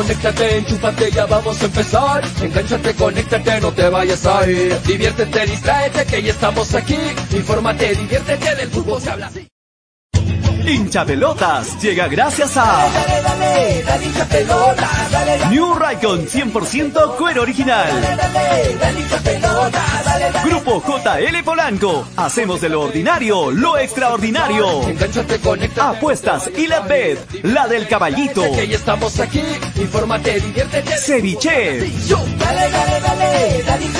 Conéctate, enchúfate, ya vamos a empezar. Engánchate, conéctate, no te vayas a ir. Diviértete, distráete, que ya estamos aquí. Infórmate, diviértete, del fútbol se habla así. Hincha Pelotas llega gracias a Dale, dale, dale hincha pelotas, New Raycon 100% cuero original. dale, dale hincha pelotas, dale, dale. Grupo JL Polanco. Hacemos de lo ordinario lo extraordinario. Apuestas y la bed, la del caballito. Que ya estamos aquí. Infórmate, diviértete. Ceviche. Dale, dale, dale, dale.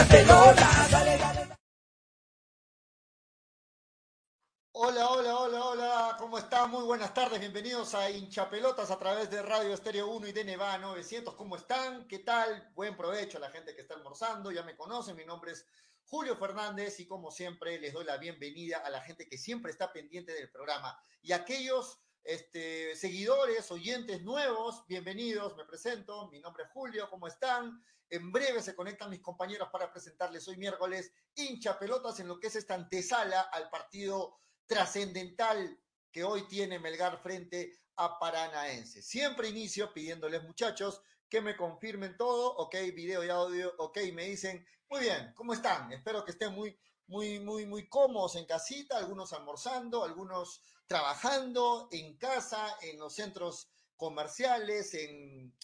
Hola, hola, hola, hola, ¿cómo están? Muy buenas tardes, bienvenidos a Hinchapelotas a través de Radio Estéreo 1 y de Neva 900. ¿Cómo están? ¿Qué tal? Buen provecho a la gente que está almorzando, ya me conocen, mi nombre es Julio Fernández y como siempre les doy la bienvenida a la gente que siempre está pendiente del programa y aquellos este, seguidores, oyentes nuevos, bienvenidos, me presento, mi nombre es Julio, ¿cómo están? En breve se conectan mis compañeros para presentarles hoy miércoles hincha pelotas en lo que es esta antesala al partido trascendental que hoy tiene Melgar frente a Paranaense. Siempre inicio pidiéndoles muchachos que me confirmen todo, ok, video y audio, ok, me dicen, muy bien, ¿cómo están? Espero que estén muy, muy, muy, muy cómodos en casita, algunos almorzando, algunos trabajando en casa, en los centros comerciales, en,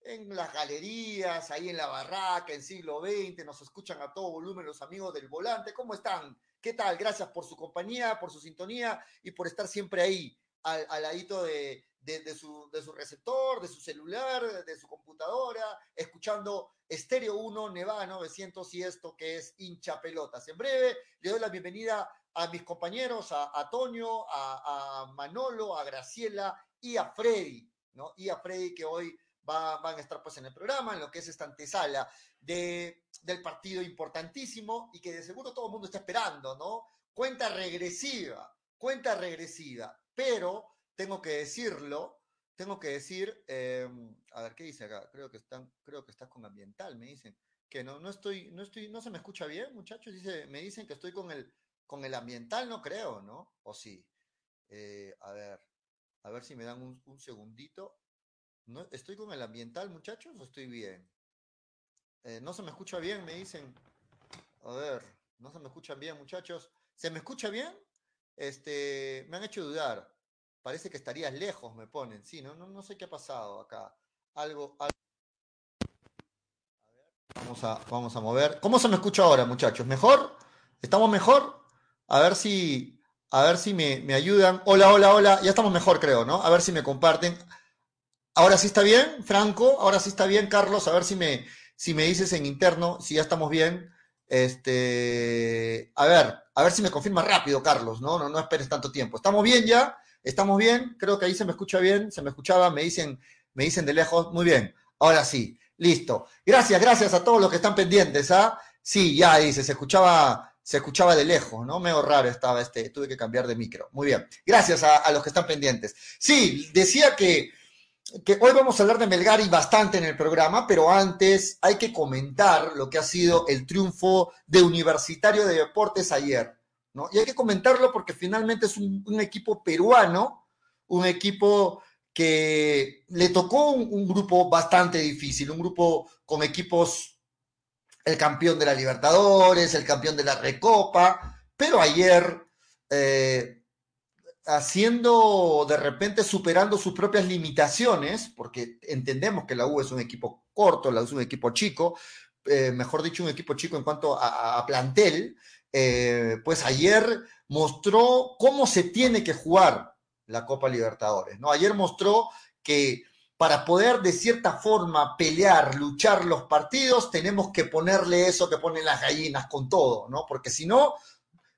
en las galerías, ahí en la barraca, en siglo XX, nos escuchan a todo volumen los amigos del volante. ¿Cómo están? ¿Qué tal? Gracias por su compañía, por su sintonía y por estar siempre ahí, al, al ladito de, de, su, de su receptor, de su celular, de su computadora, escuchando Estéreo 1, Nevada 900 y esto que es hincha pelotas. En breve le doy la bienvenida a mis compañeros, a, a Toño, a, Manolo, a Graciela y a Freddy, ¿no? Y a Freddy que hoy va- van a estar pues en el programa, en lo que es esta antesala de, del partido importantísimo y que de seguro todo el mundo está esperando, ¿no? Cuenta regresiva, cuenta regresiva, pero tengo que decirlo, tengo que decir, eh, a ver, ¿qué dice acá? Creo que están, creo que estás con ambiental, me dicen. Que no, no estoy, no estoy, no se me escucha bien, muchachos. Dice, me dicen que estoy con el, con el ambiental, no creo, ¿no? O sí. Eh, a ver, a ver si me dan un, un segundito. ¿No, ¿Estoy con el ambiental, muchachos, o estoy bien? Eh, no se me escucha bien, me dicen. A ver, no se me escuchan bien, muchachos. ¿Se me escucha bien? Este, me han hecho dudar. Parece que estarías lejos, me ponen. Sí, no, no, no sé qué ha pasado acá. Algo, algo. A ver, Vamos a, vamos a mover. ¿Cómo se me escucha ahora, muchachos? ¿Mejor? ¿Estamos mejor? A ver si, a ver si me, me ayudan. Hola, hola, hola. Ya estamos mejor, creo, ¿no? A ver si me comparten. Ahora sí está bien, Franco. Ahora sí está bien, Carlos. A ver si me, si me dices en interno si ya estamos bien. Este, a ver, a ver si me confirma rápido, Carlos. No, no, no esperes tanto tiempo. ¿Estamos bien ya? ¿Estamos bien? Creo que ahí se me escucha bien. Se me escuchaba, me dicen, me dicen de lejos. Muy bien. Ahora sí. Listo. Gracias, gracias a todos los que están pendientes, ¿ah? Sí, ya dice, se escuchaba, se escuchaba de lejos, ¿no? Medio raro estaba este, tuve que cambiar de micro. Muy bien. Gracias a, los que están pendientes. Sí, decía que que hoy vamos a hablar de Melgar y bastante en el programa, pero antes hay que comentar lo que ha sido el triunfo de Universitario de Deportes ayer, ¿no? Y hay que comentarlo porque finalmente es un, equipo peruano, un equipo que le tocó un grupo bastante difícil, un grupo con equipos, el campeón de la Libertadores, el campeón de la Recopa, pero ayer eh, haciendo de repente superando sus propias limitaciones, porque entendemos que la U es un equipo corto, la U es un equipo chico, eh, mejor dicho, un equipo chico en cuanto a, plantel, eh, pues ayer mostró cómo se tiene que jugar la Copa Libertadores, ¿no? Ayer mostró que para poder de cierta forma pelear, luchar los partidos, tenemos que ponerle eso que ponen las gallinas con todo, ¿no? Porque si no,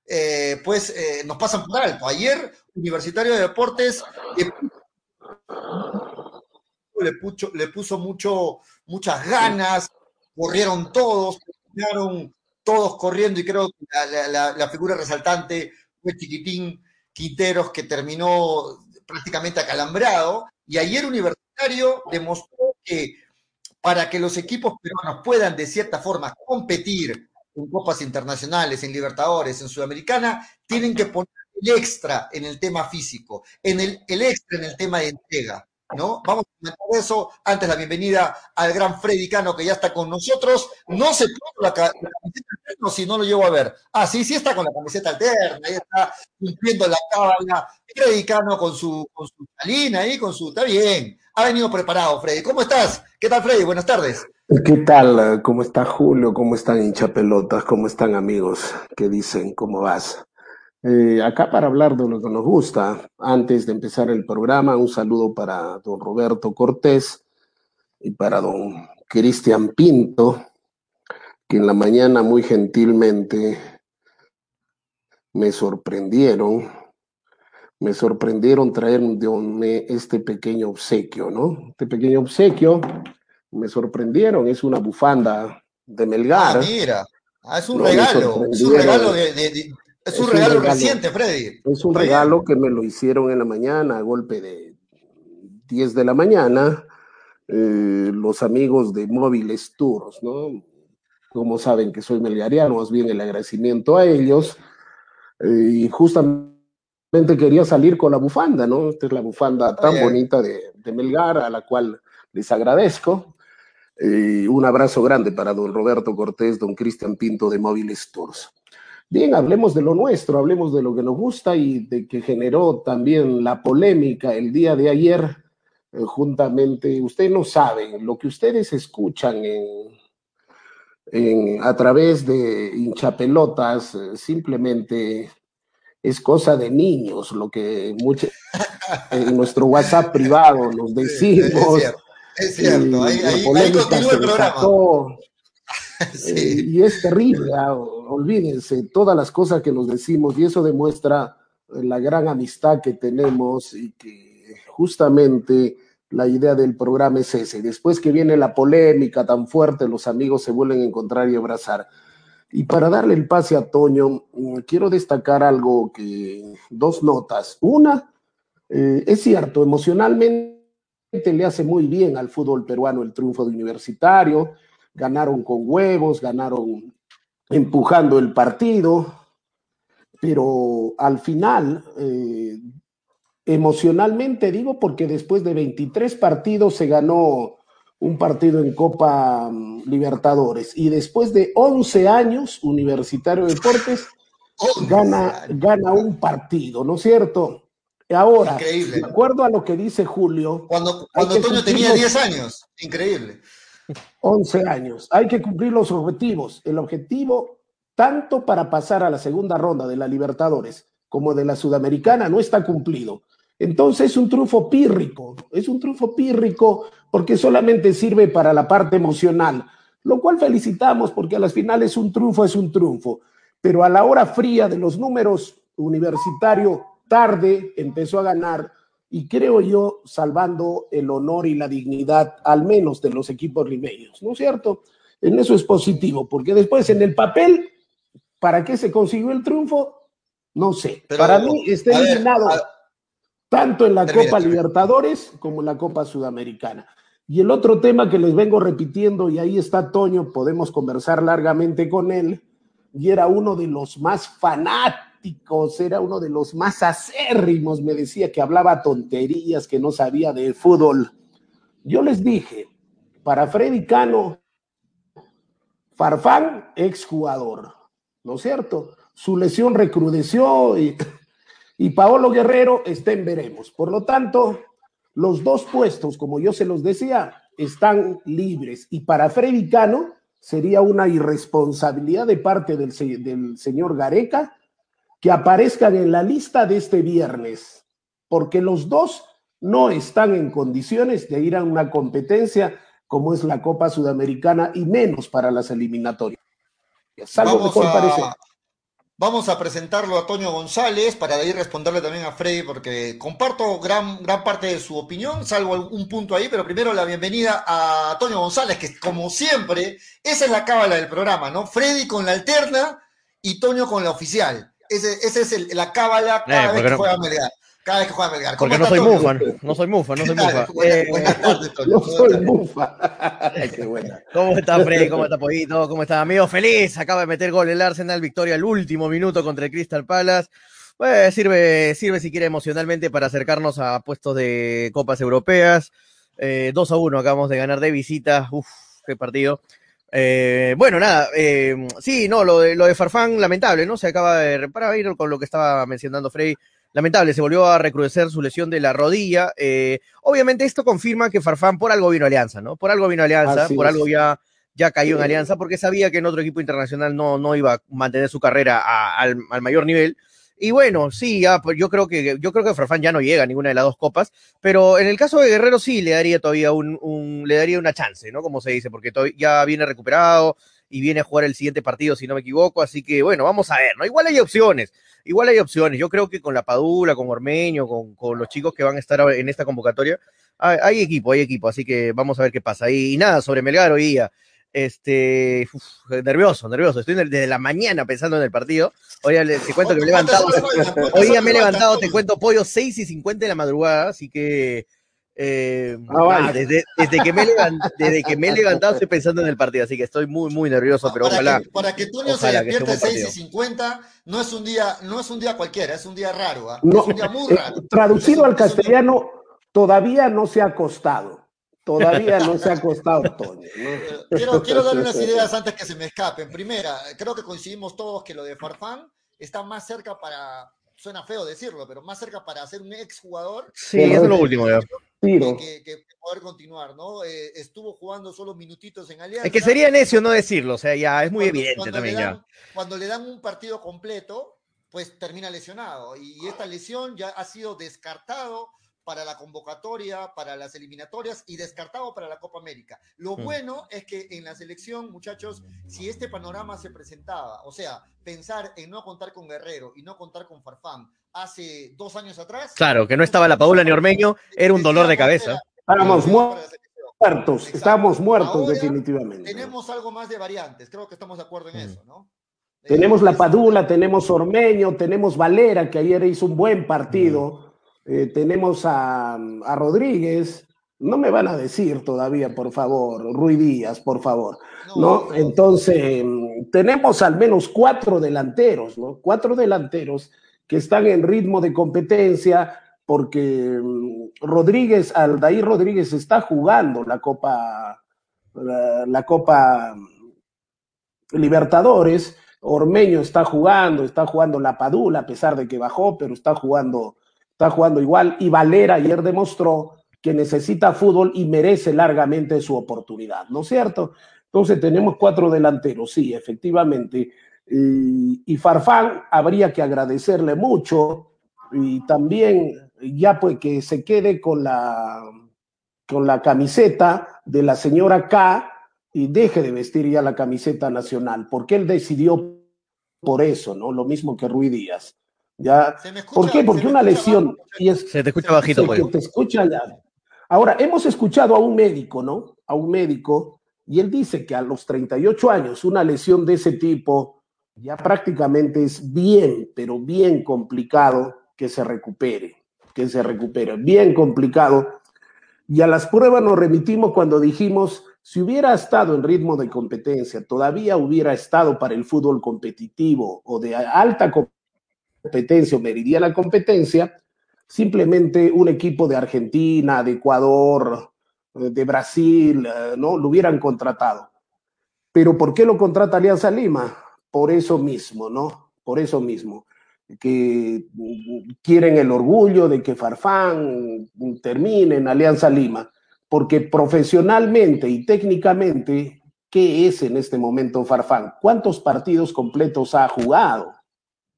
eh, pues eh, nos pasan por alto. Ayer, Universitario de Deportes le, puso, mucho, muchas ganas, corrieron todos, terminaron todos corriendo y creo que la, la, la figura resaltante fue Chiquitín Quinteros que terminó prácticamente acalambrado y ayer Universitario demostró que para que los equipos peruanos puedan de cierta forma competir en copas internacionales, en Libertadores, en Sudamericana, tienen que poner el extra en el tema físico, en el, el extra en el tema de entrega. ¿no? Vamos a comentar eso. Antes la bienvenida al gran Freddy Cano que ya está con nosotros. No se puso la, camiseta alterna si no lo llevo a ver. Ah, sí, sí está con la camiseta alterna, ahí está cumpliendo la cábala. Freddy Cano con su, con su salina ahí, con su. Está bien. Ha venido preparado, Freddy. ¿Cómo estás? ¿Qué tal, Freddy? Buenas tardes. ¿Qué tal? ¿Cómo está Julio? ¿Cómo están hinchapelotas? ¿Cómo están amigos? ¿Qué dicen? ¿Cómo vas? Eh, acá para hablar de lo que nos gusta, antes de empezar el programa, un saludo para don Roberto Cortés y para don Cristian Pinto, que en la mañana muy gentilmente me sorprendieron, me sorprendieron traerme este pequeño obsequio, ¿no? Este pequeño obsequio, me sorprendieron, es una bufanda de Melgar. Ah, mira, ah, es un regalo, es un regalo de, es un, regalo, reciente, Freddy. Es un regalo que me lo hicieron en la mañana, a golpe de 10 de la mañana, eh, los amigos de Móviles Tours, ¿no? Como saben que soy melgariano, más bien el agradecimiento a ellos. Eh, y justamente quería salir con la bufanda, ¿no? Esta es la bufanda tan bonita de, de, Melgar, a la cual les agradezco. Eh, un abrazo grande para don Roberto Cortés, don Cristian Pinto de Móviles Tours. Bien, hablemos de lo nuestro, hablemos de lo que nos gusta y de que generó también la polémica el día de ayer, eh, juntamente, ustedes no saben, lo que ustedes escuchan en, a través de hinchapelotas, eh, simplemente es cosa de niños, lo que mucho, en nuestro WhatsApp privado nos decimos. es cierto, ahí, continúa el programa. Eh, y es terrible, ah, olvídense, todas las cosas que nos decimos, y eso demuestra la gran amistad que tenemos y que justamente la idea del programa es ese. Después que viene la polémica tan fuerte, los amigos se vuelven a encontrar y abrazar. Y para darle el pase a Toño, mm, quiero destacar algo que, dos notas. Una, eh, es cierto, emocionalmente le hace muy bien al fútbol peruano el triunfo de universitario, ganaron con huevos, ganaron empujando el partido, pero al final, eh, emocionalmente digo, porque después de 23 partidos se ganó un partido en Copa mm, Libertadores y después de 11 años, Universitario Deportes gana, gana un partido, ¿no es cierto? Ahora, de acuerdo a lo que dice Julio. Cuando, cuando Toño tenía 10 años, increíble. 11 años. Hay que cumplir los objetivos. El objetivo, tanto para pasar a la segunda ronda de la Libertadores como de la Sudamericana, no está cumplido. Entonces es un triunfo pírrico, es un triunfo pírrico porque solamente sirve para la parte emocional, lo cual felicitamos porque a las finales un triunfo es un triunfo, pero a la hora fría de los números, Universitario tarde empezó a ganar y creo yo salvando el honor y la dignidad al menos de los equipos limeños, ¿no es cierto? En eso es positivo, porque después en el papel, ¿para qué se consiguió el triunfo? No sé. Para mí está eliminado tanto en la Copa Libertadores como en la Copa Sudamericana. Y el otro tema que les vengo repitiendo, y ahí está Toño, podemos conversar largamente con él, y era uno de los más fanáticos era uno de los más acérrimos, me decía que hablaba tonterías, que no sabía de fútbol. Yo les dije, para Freddy Cano, Farfán, exjugador, ¿no es cierto? Su lesión recrudeció y, y Paolo Guerrero está en veremos. Por lo tanto, los dos puestos, como yo se los decía, están libres. Y para Freddy Cano sería una irresponsabilidad de parte del, del señor Gareca que aparezcan en la lista de este viernes, porque los dos no están en condiciones de ir a una competencia como es la Copa Sudamericana y menos para las eliminatorias. Salvo mejor parece. Vamos a presentarlo a Toño González para de ahí responderle también a Freddy porque comparto gran, gran parte de su opinión, salvo un punto ahí, pero primero la bienvenida a Toño González, que como siempre, esa es la cábala del programa, ¿no? Freddy con la alterna y Toño con la oficial. Ese, ese es el, la cábala cada vez que juega Melgar. Cada vez que juega Melgar. Porque no soy mufa, no soy mufa, no soy mufa. Buenas, tardes, No soy mufa. qué buena. ¿Cómo está Freddy? ¿Cómo está Pollito? ¿Cómo está amigo? Feliz. Acaba de meter gol el Arsenal. Victoria al último minuto contra el Crystal Palace. Pues sirve, sirve si quiere emocionalmente para acercarnos a puestos de copas europeas. Eh, 2 a 1 acabamos de ganar de visita. Uf, qué partido. Eh, bueno, nada, eh, sí, no, lo de, lo de Farfán, lamentable, ¿no? Se acaba de, para ir con lo que estaba mencionando Frey, lamentable, se volvió a recrudecer su lesión de la rodilla. Eh, obviamente esto confirma que Farfán por algo vino a Alianza, ¿no? Por algo vino a Alianza, Así por es. algo ya, ya cayó en Alianza, porque sabía que en otro equipo internacional no, no iba a mantener su carrera a- al, al mayor nivel. Y bueno, sí, ya, pues yo creo que yo creo que Farfán ya no llega a ninguna de las dos copas, pero en el caso de Guerrero sí le daría todavía un, un- le daría una chance, ¿no? Como se dice, porque ya viene recuperado y viene a jugar el siguiente partido, si no me equivoco, así que bueno, vamos a ver, ¿no? Igual hay opciones, igual hay opciones. Yo creo que con la Padula, con Ormeño, con, con los chicos que van a estar en esta convocatoria, hay, hay equipo, hay equipo, así que vamos a ver qué pasa. Y, y nada, sobre Melgar hoy día, este, uf, nervioso, nervioso, estoy desde la mañana pensando en el partido. Hoy te cuento que me he levantado, hoy día me he levantado, te cuento, pollo, 6 y 50 de la madrugada, así que eh, Ah, vale. desde, desde, que me desde que me he levantado estoy pensando en el partido, así que estoy muy, muy nervioso, pero para ojalá. Que, para que Toño se despierte buen 6 y 50, no es un día, no es un día cualquiera, es un día raro, ¿ah? No, es un día muy eh, raro. traducido un- al día- castellano, todavía no se ha acostado. Todavía no se ha acostado, Toño. ¿no? Eh, Quiero, quiero darle unas ideas antes que se me escapen. Primera, creo que coincidimos todos que lo de Farfán está más cerca para, suena feo decirlo, pero más cerca para ser un exjugador Sí, eso es lo último, ya. Que, que- que poder continuar, ¿no? Eh, estuvo jugando solo minutitos en Alianza. Es que sería necio no decirlo, o sea, ya es muy Cuando- evidente cuando también le ya. dan- Cuando le dan un partido completo, pues termina lesionado. Y esta lesión ya ha sido descartado para la convocatoria, para las eliminatorias y descartado para la Copa América. Lo Mm. bueno es que en la selección, muchachos, si este panorama se presentaba, o sea, pensar en no contar con Guerrero y no contar con Farfán hace dos años atrás. Claro, que no estaba la Paula ni Ormeño, era un dolor de cabeza. Estábamos muertos, Exacto. estábamos muertos Ahora definitivamente. Tenemos algo más de variantes, creo que estamos de acuerdo en Mm. eso, ¿no? Tenemos la Padula, tenemos Ormeño, tenemos Valera, que ayer hizo un buen partido, eh, tenemos a, a Rodríguez, no me van a decir todavía, por favor, Rui Díaz, por favor, ¿no? Entonces, mm, tenemos al menos cuatro delanteros, ¿no? Cuatro delanteros que están en ritmo de competencia, porque mm, Rodríguez, Aldair Rodríguez está jugando la Copa, la, la Copa Libertadores, Ormeño está jugando, está jugando la Padula, a pesar de que bajó, pero está jugando, está jugando igual. Y Valera ayer demostró que necesita fútbol y merece largamente su oportunidad, ¿no es cierto? Entonces tenemos cuatro delanteros, sí, efectivamente. Y, y Farfán habría que agradecerle mucho y también ya pues que se quede con la, con la camiseta de la señora K y deje de vestir ya la camiseta nacional, porque él decidió por eso, ¿no? Lo mismo que Rui Díaz. ¿Ya? Se me escucha- ¿Por qué? Porque una lesión, bajo, muchachos. y es Se te escucha bajito, que te escucha ya. Ahora, hemos escuchado a un médico, ¿no? A un médico, y él dice que a los 38 años una lesión de ese tipo ya prácticamente es bien, pero bien complicado que se recupere, que se recupere, bien complicado. Y a las pruebas nos remitimos cuando dijimos, si hubiera estado en ritmo de competencia, todavía hubiera estado para el fútbol competitivo o de alta competencia o meridiana competencia, simplemente un equipo de Argentina, de Ecuador, de Brasil, eh, ¿no? Lo hubieran contratado. Pero ¿por qué lo contrata Alianza Lima? Por eso mismo, ¿no? Por eso mismo. Que quieren el orgullo de que Farfán termine en Alianza Lima. Porque profesionalmente y técnicamente, ¿qué es en este momento Farfán? ¿Cuántos partidos completos ha jugado?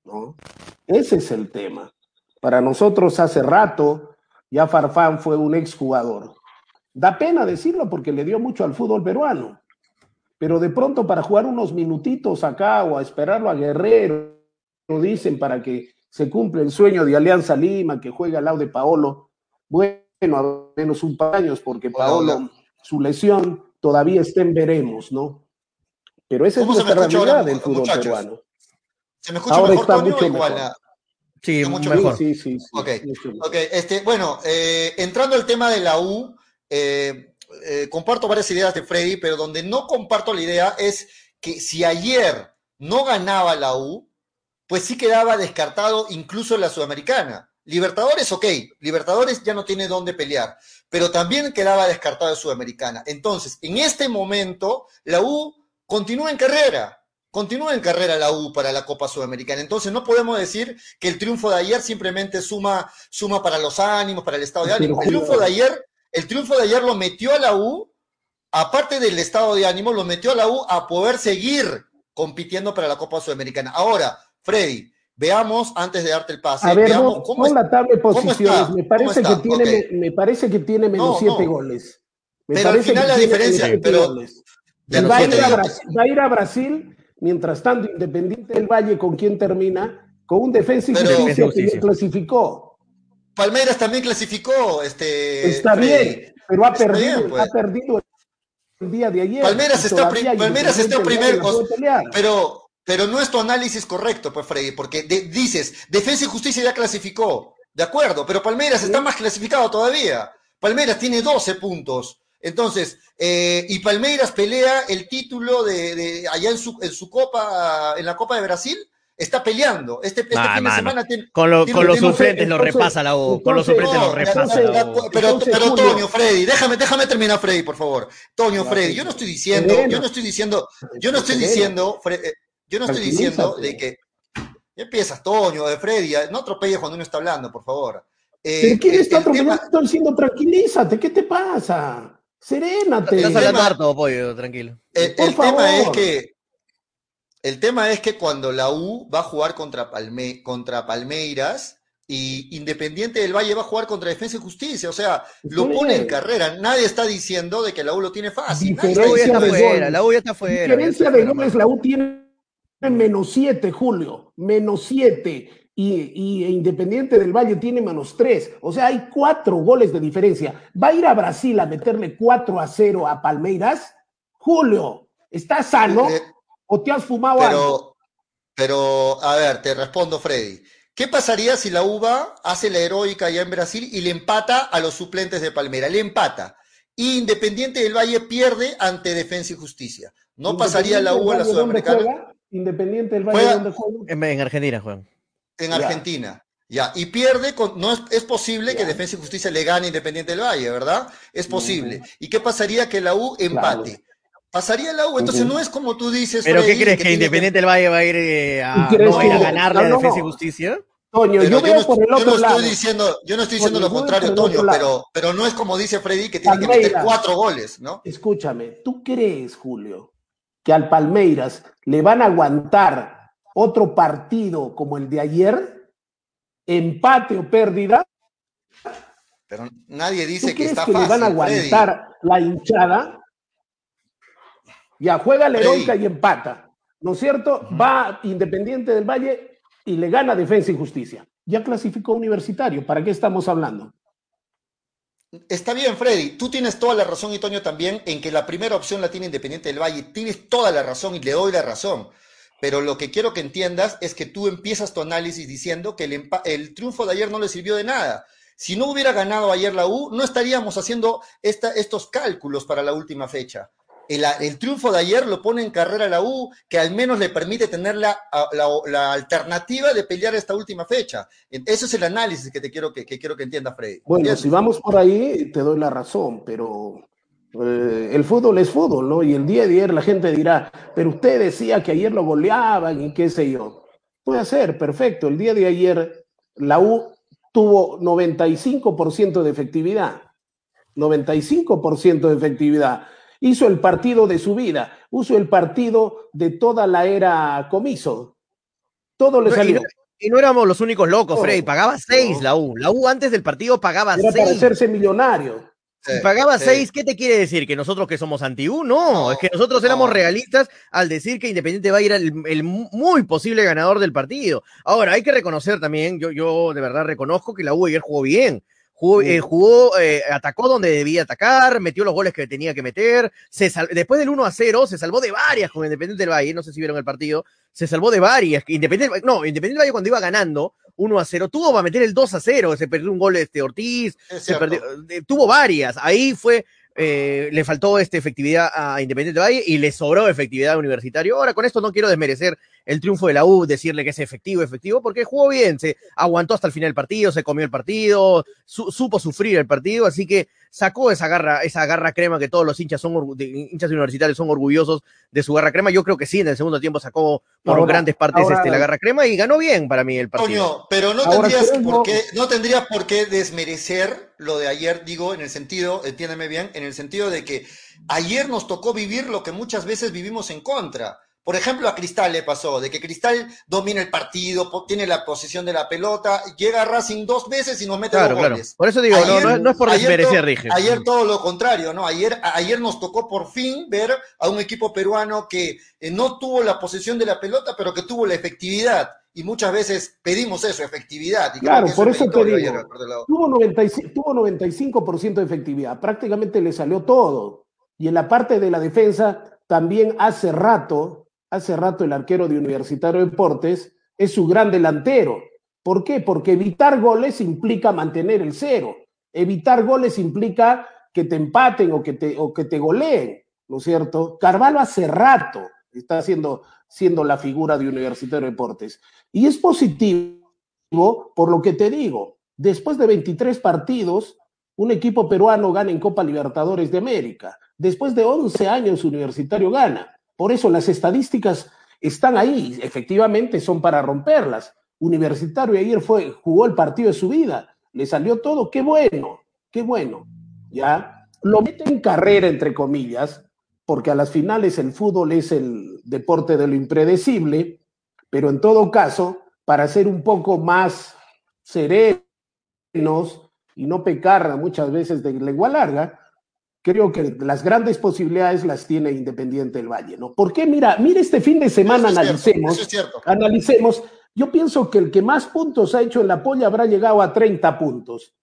¿No? Ese es el tema. Para nosotros hace rato ya Farfán fue un exjugador. Da pena decirlo porque le dio mucho al fútbol peruano. Pero de pronto para jugar unos minutitos acá o a esperarlo a Guerrero, lo dicen para que se cumpla el sueño de Alianza Lima, que juega al lado de Paolo. Bueno, a menos un par de años porque Paolo, su lesión todavía está en veremos, ¿no? Pero esa es ¿Cómo se me nuestra ahora, realidad del fútbol muchachos? peruano. ¿Se me escucha Ahora mejor, está Toño, mucho o igual? mejor. a- Sí, mucho mejor. Sí, sí, sí. Ok, mucho mejor. Ok, este, bueno, eh, entrando al tema de la U, eh, eh, comparto varias ideas de Freddy, pero donde no comparto la idea es que si ayer no ganaba la U, pues sí quedaba descartado incluso la Sudamericana. Libertadores, ok, Libertadores ya no tiene dónde pelear, pero también quedaba descartado Sudamericana. Entonces, en este momento, la U continúa en carrera, continúa en carrera la U para la Copa Sudamericana. Entonces, no podemos decir que el triunfo de ayer simplemente suma, suma para los ánimos, para el estado de ánimo. El triunfo de ayer, el triunfo de ayer lo metió a la U, aparte del estado de ánimo, lo metió a la U a poder seguir compitiendo para la Copa Sudamericana. Ahora, Freddy, Veamos, antes de darte el pase, A ver, veamos no, cómo la tabla de ¿Cómo posiciones. Me parece, ¿Cómo que tiene, me parece que tiene menos No, siete no. goles. Me Pero al parece final que la tiene diferencia, menos siete pero- no va, a ir a. Brasil, va a ir a Brasil, mientras tanto, Independiente del Valle, ¿con quién termina? Con un defensa y Pero- justicia que ya clasificó. Palmeiras también clasificó, este. Está Freddy. bien, pero ha perdido, bien, pues. ha perdido el día de ayer. Palmeiras está pri- Palmeiras está Independiente del primer- Valle la puede pelear. Pero, pero no es tu análisis correcto, pues, Freddy, porque de- dices, Defensa y Justicia ya clasificó, de acuerdo, pero Palmeiras está más clasificado todavía. Palmeiras tiene 12 puntos. Entonces, eh, y Palmeiras pelea el título de, de- allá en su, en su Copa, en la Copa de Brasil, está peleando. Este, este fin de semana tiene, Con, lo- tiene- con los suplentes lo repasa la U. Con los suplentes lo repasa entonces, la U. pero, Entonces, pero. Toño, Freddy, déjame, déjame terminar, Freddy, por favor. Toño, Freddy, yo no estoy diciendo, yo no estoy diciendo, yo no estoy diciendo, eh, yo no estoy diciendo de que ya empiezas, Toño, de Freddy, no atropelles cuando uno está hablando, por favor. Eh, ¿Pero quién está el tema- atropellando? Estoy diciendo, tranquilízate, ¿qué te pasa? Serénate. Estás el hablando tema- harto, pollo, tranquilo. El, Por el tema es que el tema es que cuando la U va a jugar contra, Palme- contra Palmeiras y Independiente del Valle va a jugar contra Defensa y Justicia, o sea, lo Está pone en carrera. Nadie está diciendo de que la U lo tiene fácil. Nadie La U ya está está de fuera, la U ya está fuera. Diferencia está de goles, la U tiene menos 7, Julio, menos 7. Y, y Independiente del Valle tiene menos 3. O sea, hay cuatro goles de diferencia. ¿Va a ir a Brasil a meterle 4 a 0 a Palmeiras? Julio, ¿estás sano Eh, o te has fumado algo? Pero, pero, a ver, te respondo, Freddy. ¿Qué pasaría si la UBA hace la heroica allá en Brasil y le empata a los suplentes de Palmera? Le empata. Y Independiente del Valle pierde ante Defensa y Justicia. ¿No pasaría la U a la Independiente del Valle, ¿dónde Sudamericana? juega? Independiente del Valle, Juega- ¿dónde juega? En, en Argentina, Juan. En Ya. Argentina. Ya, y pierde, con, no es, es posible que Ya. Defensa y Justicia le gane a Independiente del Valle, ¿verdad? Es posible. ¿Y qué pasaría que la U empate? Pasaría la U, entonces no es como tú dices. ¿Pero qué crees? ¿Que Independiente del Valle va a ir eh, a, ¿Y crees no ir a ganarle a Defensa y. Justicia? Toño, Pero yo no, por el yo no otro lado. estoy diciendo, yo no estoy diciendo lo contrario, el Toño, pero, pero no es como dice Freddy que tiene que meter cuatro goles, ¿no? Escúchame, ¿tú crees, Julio, que al Palmeiras le van a aguantar otro partido como el de ayer? ¿Empate o pérdida? Pero nadie ¿Tú dice que crees está que le fácil, van a Freddy. aguantar la hinchada? Ya juega heroica y empata. ¿No es cierto? Va Independiente del Valle y le gana Defensa y Justicia. Ya clasificó Universitario. ¿Para qué estamos hablando? Está bien, Freddy, tú tienes toda la razón y Toño también en que la primera opción la tiene Independiente del Valle. Tienes toda la razón y le doy la razón. Pero lo que quiero que entiendas es que tú empiezas tu análisis diciendo que el, triunfo de ayer no le sirvió de nada. Si no hubiera ganado ayer la U, no estaríamos haciendo esta- estos cálculos para la última fecha. El, el triunfo de ayer lo pone en carrera la U, que al menos le permite tener la, a- la- la alternativa de pelear esta última fecha. Ese es el análisis que te quiero que, que quiero que entiendas, Freddy. Bueno, ¿Entiendes? si vamos por ahí, te doy la razón, pero eh, el fútbol es fútbol, ¿no? Y el día de ayer la gente dirá, pero usted decía que ayer lo goleaban y qué sé yo. Puede ser, perfecto. El día de ayer la U tuvo 95% de efectividad. 95% de efectividad. Hizo el partido de su vida, hizo el partido de toda la era comiso. Todo le salió. no, y no éramos los únicos locos, No, Freddy. Pagaba seis no. la U. La U antes del partido pagaba Era para seis. hacerse millonario. Sí, Si pagaba sí. seis, ¿qué te quiere decir? ¿Que nosotros que somos anti-U? No, No, es que nosotros no. éramos realistas al decir que Independiente va a ir el, el muy posible ganador del partido. Ahora, hay que reconocer también, yo, yo de verdad reconozco que la U ayer jugó bien. Jugó, eh, jugó, eh, atacó donde debía atacar, metió los goles que tenía que meter. Se sal- después del 1 a 0, se salvó de varias con Independiente del Valle. No sé si vieron el partido. Se salvó de varias. Independiente, no, Independiente del Valle cuando iba ganando 1 a 0, tuvo para meter el 2 a 0. Se perdió un gol este Ortiz, se perdió, eh, tuvo varias. Ahí fue eh, le faltó este, efectividad a Independiente Valle y le sobró efectividad a Universitario. Ahora, con esto no quiero desmerecer el triunfo de la U, decirle que es efectivo, efectivo, porque jugó bien, se aguantó hasta el final del partido, se comió el partido, supo sufrir el partido, así que sacó esa garra, esa garra crema que todos los hinchas son hinchas universitarios son orgullosos de su garra crema. Yo creo que sí, en el segundo tiempo sacó por grandes partes este, la garra crema y ganó bien para mí el partido. pero no tendrías, por qué, no tendrías por qué desmerecer lo de ayer, digo, en el sentido, entiéndeme bien, en el sentido de que ayer nos tocó vivir lo que muchas veces vivimos en contra. Por ejemplo, a Cristal le pasó, de que Cristal domina el partido, tiene la posición de la pelota, llega a Racing dos veces y nos mete dos goles. Por eso digo, no, es por desmerecer, dije. Ayer todo lo contrario, ¿no? Ayer, ayer nos tocó por fin ver a un equipo peruano que eh, no tuvo la posesión de la pelota, pero que tuvo la efectividad. Y muchas veces pedimos eso, efectividad. Y claro, por eso te digo, tuvo, 95, tuvo 95% de efectividad, prácticamente le salió todo. Y en la parte de la defensa, también hace rato hace rato el arquero de Universitario Deportes, es su gran delantero. ¿Por qué? Porque evitar goles implica mantener el cero. Evitar goles implica que te empaten o que te, o que te goleen, ¿no es cierto? Carvalho hace rato está siendo, siendo la figura de Universitario Deportes. Y es positivo por lo que te digo. Después de 23 partidos, un equipo peruano gana en Copa Libertadores de América. Después de 11 años, Universitario gana. Por eso las estadísticas están ahí, efectivamente son para romperlas. Universitario ayer fue, jugó el partido de su vida, le salió todo, qué bueno, qué bueno. Ya lo mete en carrera, entre comillas, porque a las finales el fútbol es el deporte de lo impredecible, pero en todo caso, para ser un poco más serenos y no pecar muchas veces de lengua larga, creo que las grandes posibilidades las tiene Independiente del Valle, ¿no? Porque mira, mira este fin de semana analicemos, analicemos, yo pienso que el que más puntos ha hecho en la polla habrá llegado a 30 puntos.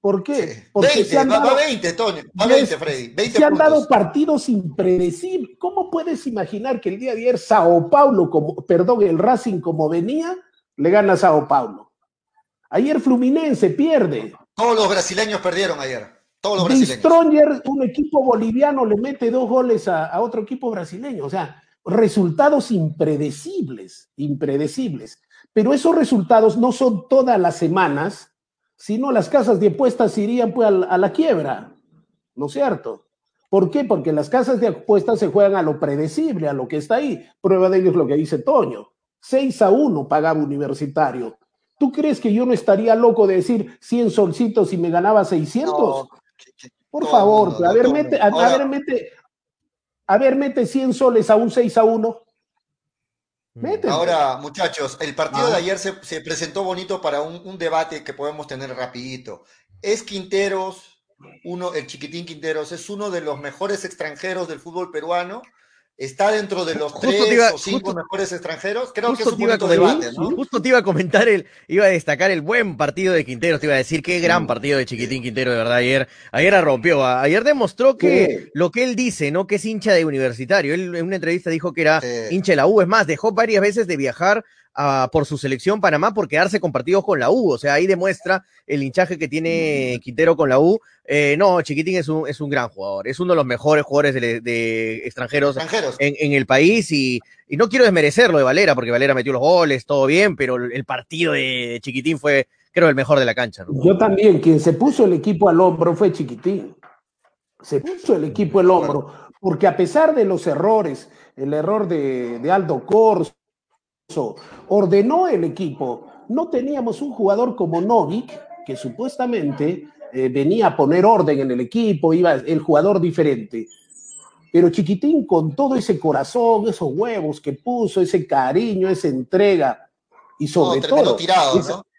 ¿Por qué? Porque 20, se han dado, va 20, Tony, va 20, Freddy. 20 se han dado partidos impredecibles. ¿Cómo puedes imaginar que el día de ayer Sao Paulo, como, perdón, el Racing como venía, le gana a Sao Paulo? Ayer Fluminense pierde. Todos los brasileños perdieron ayer. Todos Stronger, un equipo boliviano, le mete dos goles a, otro equipo brasileño. O sea, resultados impredecibles, impredecibles. Pero esos resultados no son todas las semanas, sino las casas de apuestas irían pues, a, la quiebra, ¿no es cierto? ¿Por qué? Porque las casas de apuestas se juegan a lo predecible, a lo que está ahí. Prueba de ello es lo que dice Toño. 6 a 1 pagaba Universitario. ¿Tú crees que yo no estaría loco de decir 100 solcitos y me ganaba 600? Por favor, a, ver, mete, a, ver, mete, a ver, mete 100 soles a un 6 a 1. Mete. Ahora, muchachos, el partido de ayer se, presentó bonito para un, debate que podemos tener rapidito. ¿Es Quinteros, uno, el chiquitín Quinteros, es uno de los mejores extranjeros del fútbol peruano? Está dentro de los tres o cinco mejores extranjeros. Creo que es un bonito debate, ¿no? Justo te iba a comentar, el, iba a destacar el buen partido de Quintero, te iba a decir qué gran partido de Chiquitín Quintero, de verdad, ayer. Ayer la rompió, ayer demostró que lo que él dice, ¿no? Que es hincha de universitario. Él en una entrevista dijo que era hincha de la U, es más, dejó varias veces de viajar por su selección Panamá por quedarse con partidos con la U. O sea, ahí demuestra el hinchaje que tiene Quintero con la U. Eh, no, Chiquitín es un, es un gran jugador, es uno de los mejores jugadores de, extranjeros, En, el país y, no quiero desmerecerlo de Valera, porque Valera metió los goles, todo bien, pero el partido de Chiquitín fue, creo, el mejor de la cancha. Yo también, quien se puso el equipo al hombro fue Chiquitín. Se puso el equipo al hombro, porque a pesar de los errores, el error de, de Aldo Corso, ordenó el equipo. No teníamos un jugador como Novik, que supuestamente eh, venía a poner orden en el equipo, iba el jugador diferente. Pero Chiquitín, con todo ese corazón, esos huevos que puso, ese cariño, esa entrega, y sobre todo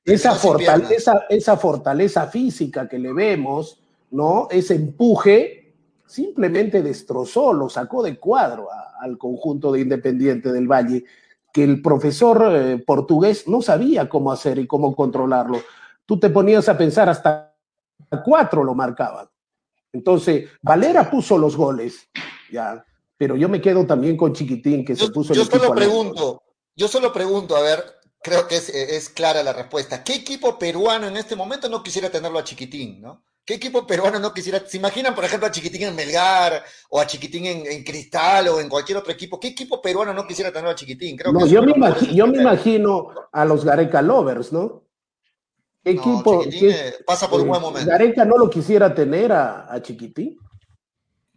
esa, fortaleza, esa fortaleza física que le vemos, ¿no? Ese empuje, simplemente destrozó, lo sacó de cuadro al conjunto de Independiente del Valle que el profesor eh, portugués no sabía cómo hacer y cómo controlarlo. Tú te ponías a pensar hasta cuatro lo marcaban. Entonces, Valera puso los goles, ya, pero yo me quedo también con Chiquitín, que se puso el Yo solo pregunto, yo solo pregunto, a ver, creo que es, es, clara la respuesta. ¿Qué equipo peruano en este momento no quisiera tenerlo a Chiquitín, no? ¿Qué equipo peruano no quisiera? ¿Se imaginan, por ejemplo, a Chiquitín en Melgar o a Chiquitín en, Cristal o en cualquier otro equipo? ¿Qué equipo peruano no quisiera tener a Chiquitín? Creo no, yo, me imagino, yo me imagino a los Gareca Lovers, ¿no? ¿Qué equipo? Eh, pasa por un buen momento. Gareca no lo quisiera tener a, Chiquitín.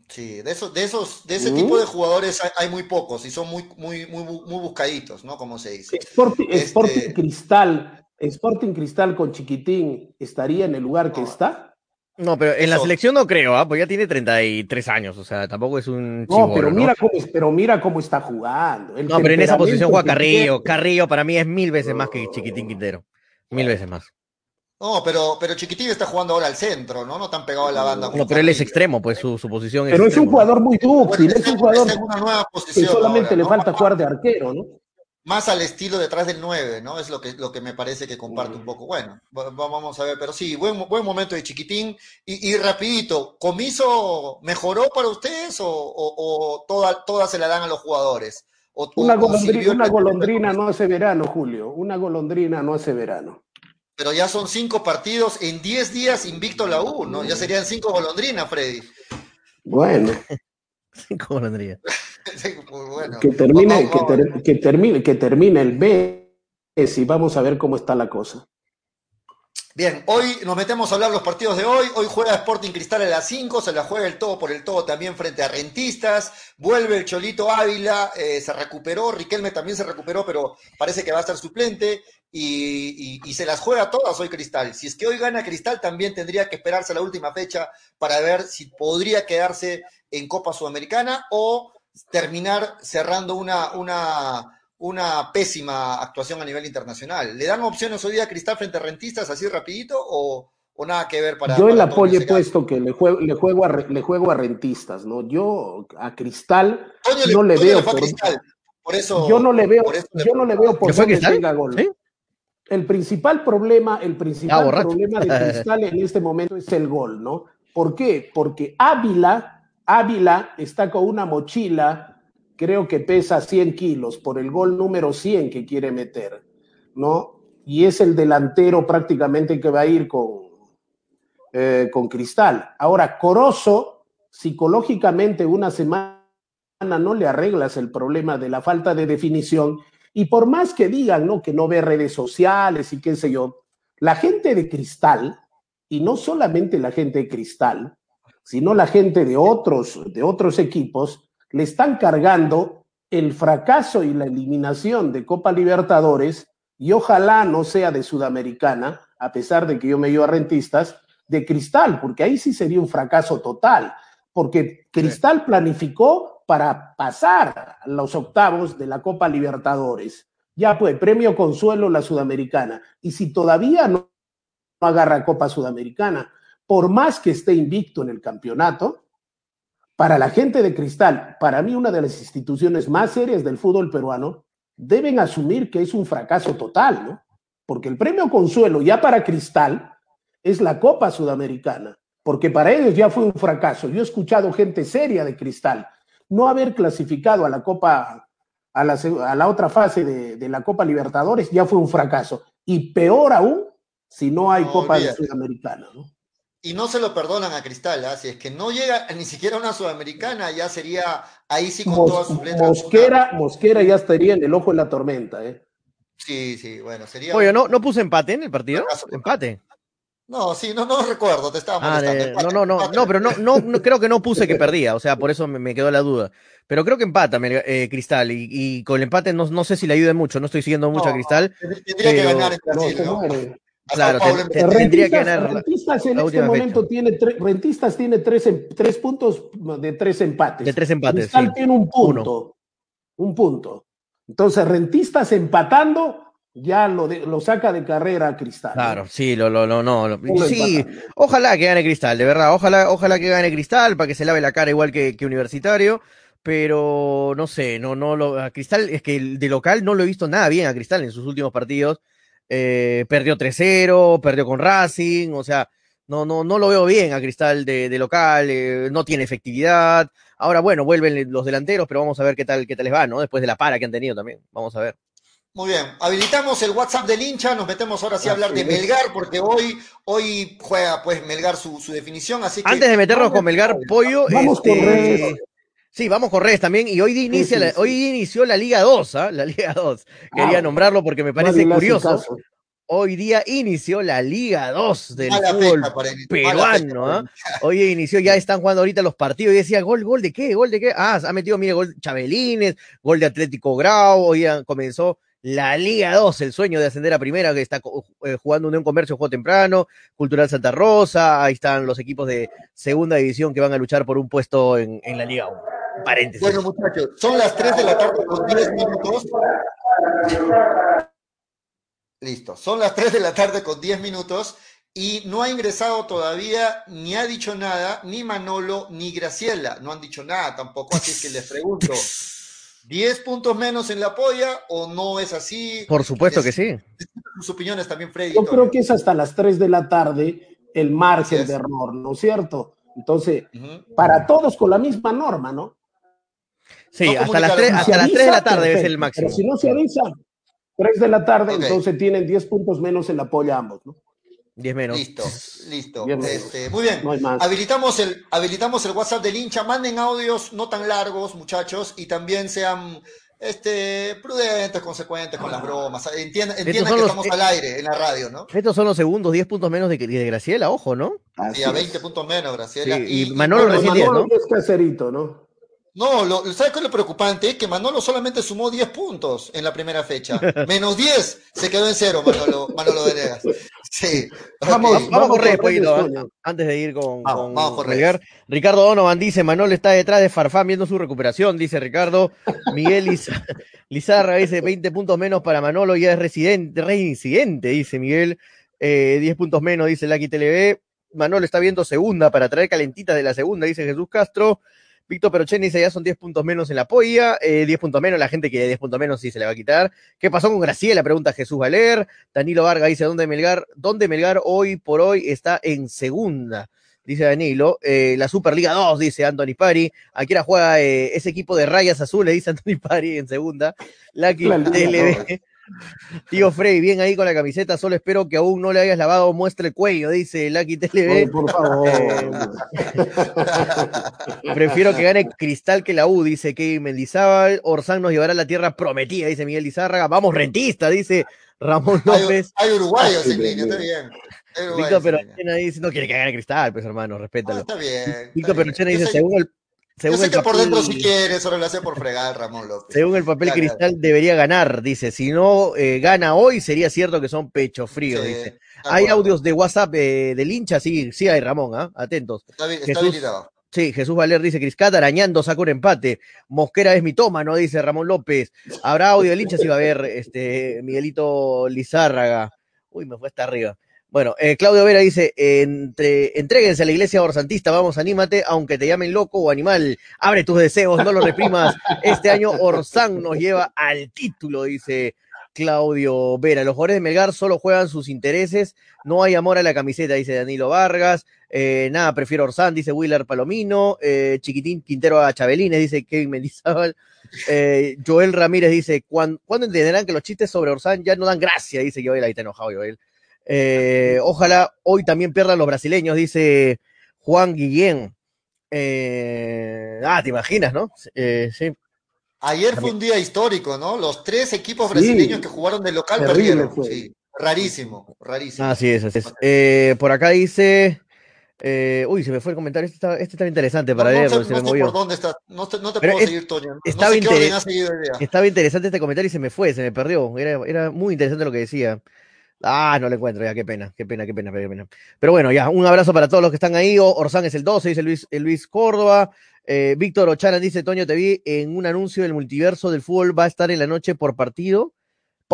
Sí, de esos, de esos, de ese mm. tipo de jugadores hay, muy pocos y son muy, muy, muy, muy buscaditos, ¿no? Como se dice. Sporting, este Cristal, Sporting Cristal con Chiquitín estaría en el lugar que está. No, pero en la selección no creo, ¿ah? pues ya tiene 33 años, o sea, tampoco es un No, pero mira, Cómo, pero mira cómo está jugando. no, pero en esa posición juega Carrillo. Carrillo para mí es mil veces más que Chiquitín Quintero. Mil veces más. No, pero, pero Chiquitín está jugando ahora al centro, ¿no? No tan pegado a la banda. No, pero él es extremo, pues su, posición es Pero es un jugador muy dúctil, es un jugador que solamente le falta jugar de arquero, ¿no? Más al estilo detrás del 9, ¿no? Es lo que, lo que me parece que comparte un poco. Bueno, vamos a ver, pero sí, buen, buen momento de chiquitín. Y, rapidito, ¿Comiso mejoró para ustedes o, toda, todas se la dan a los jugadores? una golondrina, una golondrina no hace verano, Julio. Una golondrina no hace verano. Pero ya son cinco partidos en diez días invicto la U, ¿no? Ya serían cinco golondrinas, Freddy. Bueno. cinco golondrinas. que, termine, que, termine, que termine el B y vamos a ver cómo está la cosa. Bien, hoy nos metemos a hablar los partidos de hoy. Hoy juega Sporting Cristal a las 5, se la juega el todo por el todo también frente a Rentistas. Vuelve el Cholito Ávila, eh, se recuperó. Riquelme también se recuperó, pero parece que va a estar suplente. Y, y, se las juega todas hoy Cristal. Si es que hoy gana Cristal, también tendría que esperarse la última fecha para ver si podría quedarse en Copa Sudamericana o terminar cerrando una, una, una pésima actuación a nivel internacional. ¿Le dan opciones hoy día a Cristal frente a Rentistas así rapidito o, o nada que ver para... Yo el apoyo he puesto que le juego, le, juego a, le juego a Rentistas, ¿no? Yo a Cristal no le, veo... por, eso, yo no le veo, yo no le veo por qué tenga gol. El principal problema, el principal ah, problema de Cristal en este momento es el gol, ¿no? ¿Por qué? Porque Ávila Ávila está con una mochila, creo que pesa 100 kilos por el gol número 100 que quiere meter, ¿no? Y es el delantero prácticamente que va a ir con, eh, con Cristal. Ahora, Corozo, psicológicamente una semana no le arreglas el problema de la falta de definición y por más que digan, ¿no? Que no ve redes sociales y qué sé yo, la gente de Cristal, y no solamente la gente de Cristal, sino la gente de otros, de otros equipos, le están cargando el fracaso y la eliminación de Copa Libertadores, y ojalá no sea de Sudamericana, a pesar de que yo me dio a rentistas, de Cristal, porque ahí sí sería un fracaso total, porque Cristal planificó para pasar los octavos de la Copa Libertadores. Ya fue premio consuelo la Sudamericana. Y si todavía no agarra Copa Sudamericana, por más que esté invicto en el campeonato, para la gente de Cristal, para mí una de las instituciones más serias del fútbol peruano, deben asumir que es un fracaso total, ¿no? Porque el premio consuelo ya para Cristal es la Copa Sudamericana, porque para ellos ya fue un fracaso. Yo he escuchado gente seria de Cristal no haber clasificado a la Copa, a la, a la otra fase de, de, la Copa Libertadores ya fue un fracaso. Y peor aún si no hay Copa Sudamericana, ¿no? Y no se lo perdonan a Cristal, ¿ah? si es que no llega ni siquiera a una sudamericana, ya sería ahí sí con todas sus letras. Mosquera, Mosquera ya estaría en el ojo de la tormenta, ¿eh? Sí, sí, bueno, sería. Oye, ¿no, no puse empate en el partido? Empate. No, sí, no, no recuerdo, te estaba ah, molestando. no, no, no, no, pero no, no, creo que no puse que perdía, o sea, por eso me, quedó la duda. Pero creo que empata eh, Cristal y, con el empate no, no sé si le ayude mucho, no estoy siguiendo mucho a Cristal. Tendría que ganar en Brasil, ¿no? Claro, tendría que ganar. Rentistas en este momento tiene Rentistas tiene tres, em, tres, puntos de tres empates. De tres empates. Cristal tiene un punto. Un punto. Entonces, Rentistas empatando ya lo, lo saca de carrera a Cristal. Claro, sí, lo, lo, no, no. Sí, ojalá que gane Cristal, de verdad. Ojalá, ojalá que gane Cristal para que se lave la cara igual que, que Universitario. Pero no sé, no, no lo, a Cristal, es que de local no lo he visto nada bien a Cristal en sus últimos partidos eh, perdió 3-0, perdió con Racing, o sea, no, no, no lo veo bien a Cristal de, local, eh, no tiene efectividad. Ahora, bueno, vuelven los delanteros, pero vamos a ver qué tal, qué tal les va, ¿no? Después de la para que han tenido también, vamos a ver. Muy bien, habilitamos el WhatsApp del hincha, nos metemos ahora sí a hablar de Melgar, porque hoy, hoy juega pues Melgar su, su definición, así que... Antes de meternos con Melgar, Pollo... Vamos con redes. Sí, vamos con redes también. Y hoy, inicia sí, la- sí. hoy inició la Liga 2, ¿ah? La Liga 2. Quería Ah, nombrarlo porque me parece curioso. Hoy día inició la Liga 2 del Mala fútbol fecha peruano. ¿ah? el- Hoy inició, ya están jugando ahorita los partidos. Y decía, ¿gol, gol de qué? ¿Gol de qué? Ah, ha metido, mire, gol Chabelines, gol de Atlético Grau. Hoy ya comenzó la Liga 2, el sueño de ascender a primera, que está eh, jugando Unión Comercio, juego temprano, Cultural Santa Rosa. Ahí están los equipos de segunda división que van a luchar por un puesto en, en la Liga 1. Paréntesis. Bueno, muchachos, son las 3 de la tarde con 10 minutos. Listo, son las 3 de la tarde con 10 minutos y no ha ingresado todavía, ni ha dicho nada, ni Manolo ni Graciela. No han dicho nada tampoco, así es que les pregunto. ¿10 puntos menos en la polla o no es así? Por supuesto que sí. Sus opiniones también, Freddy. Yo creo que es hasta las 3 de la tarde el margen de error, ¿no es cierto? Entonces, para todos con la misma norma, ¿no? Sí, No hasta las comunicaron 3, nada. hasta las 3 de la tarde debe ser el perfecto, máximo. Pero si no se avisa, 3 de la tarde, Ok. entonces tienen 10 puntos menos en la polla ambos, ¿no? 10 menos. Listo, listo. Bien, Este, muy bien. No hay más. Habilitamos el, habilitamos el WhatsApp del hincha. Manden audios no tan largos, muchachos, y también sean este, prudentes, consecuentes con las bromas. Entiendan, entiendan que los- estamos eh, al aire en la radio, ¿no? Estos son los segundos 10 puntos menos de, de Graciela, ojo, ¿no? Así Y a es. 20 puntos menos, Graciela. Sí, y Manolo bueno, recién diez, Manolo ¿no? es caserito, ¿no? No, lo, ¿sabes qué es lo preocupante? Que Manolo solamente sumó 10 puntos en la primera fecha. Menos 10, se quedó en cero Manolo, Manolo Venegas. Sí. Vamos. Vamos, vamos a correr, poquito, Toño. antes de ir con, Vamos, con vamos Melgar. Ricardo Donovan dice, Manolo está detrás de Farfán viendo su recuperación, dice Ricardo. Miguel Liz- Lizarra dice 20 puntos menos para Manolo, ya es residente, reincidente, dice Miguel. Eh, 10 puntos menos, dice Lucky TLB. Manolo está viendo segunda para traer calentitas de la segunda, dice Jesús Castro. Víctor Perochen dice, ya son 10 puntos menos en la polla, eh, 10 puntos menos, la gente que 10 puntos menos sí se le va a quitar. ¿Qué pasó con Graciela? Pregunta Jesús Valer. Danilo Vargas dice, ¿dónde Melgar? ¿Dónde Melgar hoy por hoy está en segunda? Dice Danilo. Eh, la Superliga 2, dice Anthony Pari. Aquí ahora juega eh, ese equipo de rayas azules, dice Anthony Pari en segunda. La. Tío Frey, bien ahí con la camiseta, solo espero que aún no le hayas lavado, muestre el cuello, dice Lucky Oye, TLB. por favor. Prefiero que gane Cristal que la U, dice Kevin Mendizábal. Orsán nos llevará a la tierra prometida, dice Miguel Lizárraga. Vamos, rentista, dice Ramón Hay, López. hay uruguayos Ay, en línea, está bien. Víctor. Perochena dice, no quiere que gane Cristal, pues hermano, Ah, respétalo. está bien. Víctor. Perochena dice, según el, Yo según sé por papel, dentro si quiere, solo lo hace por fregar Ramón López. según el papel. Cristal debería ganar, dice. Si no eh, gana hoy, sería cierto que son pecho frío, Sí, dice. Hay acuerdo. audios de WhatsApp eh, del hincha, sí, sí hay Ramón, ¿ah? Atentos. Está, habilitado. Sí, Jesús Valer dice, Criscat arañando, saca un empate. Mosquera es mitómano, dice Ramón López. Habrá audio del hincha, sí va a haber, este, Miguelito Lizárraga. Uy, me fue hasta arriba. Bueno, eh, Claudio Vera dice, entre, entréguense a la iglesia orsantista, vamos, anímate, aunque te llamen loco o animal, abre tus deseos, no los reprimas. Este año Orsán nos lleva al título, dice Claudio Vera. Los jugadores de Melgar solo juegan sus intereses, no hay amor a la camiseta, dice Danilo Vargas. Eh, nada, prefiero Orsán, dice Willer Palomino. Eh, Chiquitín Quintero a Chabelines, dice Kevin Mendizábal. Eh, Joel Ramírez dice, ¿cuándo, ¿cuándo entenderán que los chistes sobre Orsán ya no dan gracia? Dice Joel, ahí está enojado Joel. Eh, ojalá hoy también pierdan los brasileños, dice Juan Guillén. Eh, ah, te imaginas, ¿no? Eh, sí. Ayer fue un día histórico, ¿no? Los tres equipos Sí. brasileños que jugaron de local Terrible perdieron. fue. Sí. Rarísimo, rarísimo. Así es, así es. Por acá dice. eh, uy, se me fue el comentario. Este está, este está interesante para no, no leerlo, sé, se no me sé movió. por dónde está. No te, no te Pero puedo es- seguir, Toño. Estaba sé qué orden ha seguido el día. Estaba interesante este comentario y se me fue, se me perdió. Era, era muy interesante lo que decía. Ah, no lo encuentro, ya, qué pena, qué pena, qué pena, qué pena. Pero bueno, ya, un abrazo para todos los que están ahí. O- Orsán es el 12, dice Luis, eh, Luis Córdoba. Eh, Víctor Ocharan dice, Toño, te vi en un anuncio del multiverso del fútbol, va a estar en la noche por partido.